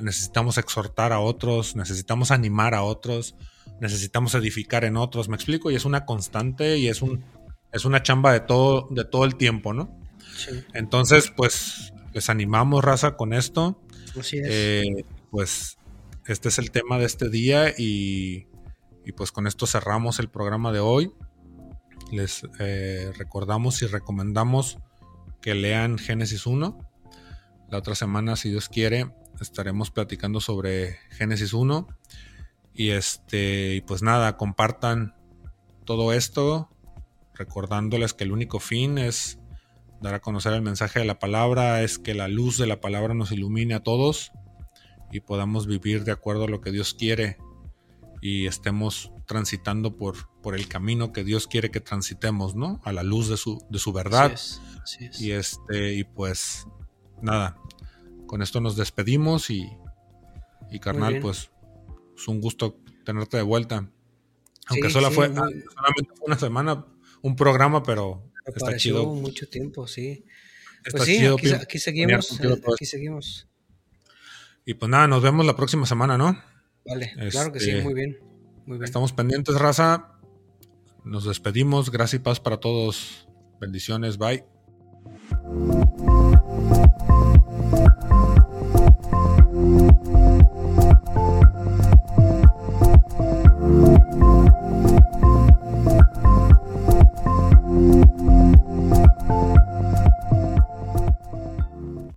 necesitamos exhortar a otros, necesitamos animar a otros, necesitamos edificar en otros, me explico, y es una constante y es un es una chamba de todo de todo el tiempo, ¿no? Entonces, pues les animamos raza con esto. Eh, pues este es el tema de este día y, y, pues con esto cerramos el programa de hoy. Les eh, recordamos y recomendamos que lean Génesis 1. La otra semana, si Dios quiere, estaremos platicando sobre Génesis 1. Y este, pues nada, compartan todo esto, recordándoles que el único fin es dar a conocer el mensaje de la palabra, es que la luz de la palabra nos ilumine a todos y podamos vivir de acuerdo a lo que Dios quiere y estemos transitando por, por el camino que Dios quiere que transitemos, ¿no? A la luz de su, de su verdad. Y este, y pues nada, con esto nos despedimos y, y carnal, pues es un gusto tenerte de vuelta. Aunque solo fue, solamente fue una semana, un programa, pero está chido. mucho tiempo, sí. pues sí, aquí, seguimos, aquí seguimos. Y pues nada, nos vemos la próxima semana, ¿no? Vale, claro que sí, este, muy bien, muy bien. Estamos pendientes, raza. Nos despedimos. Gracias y paz para todos. Bendiciones. Bye.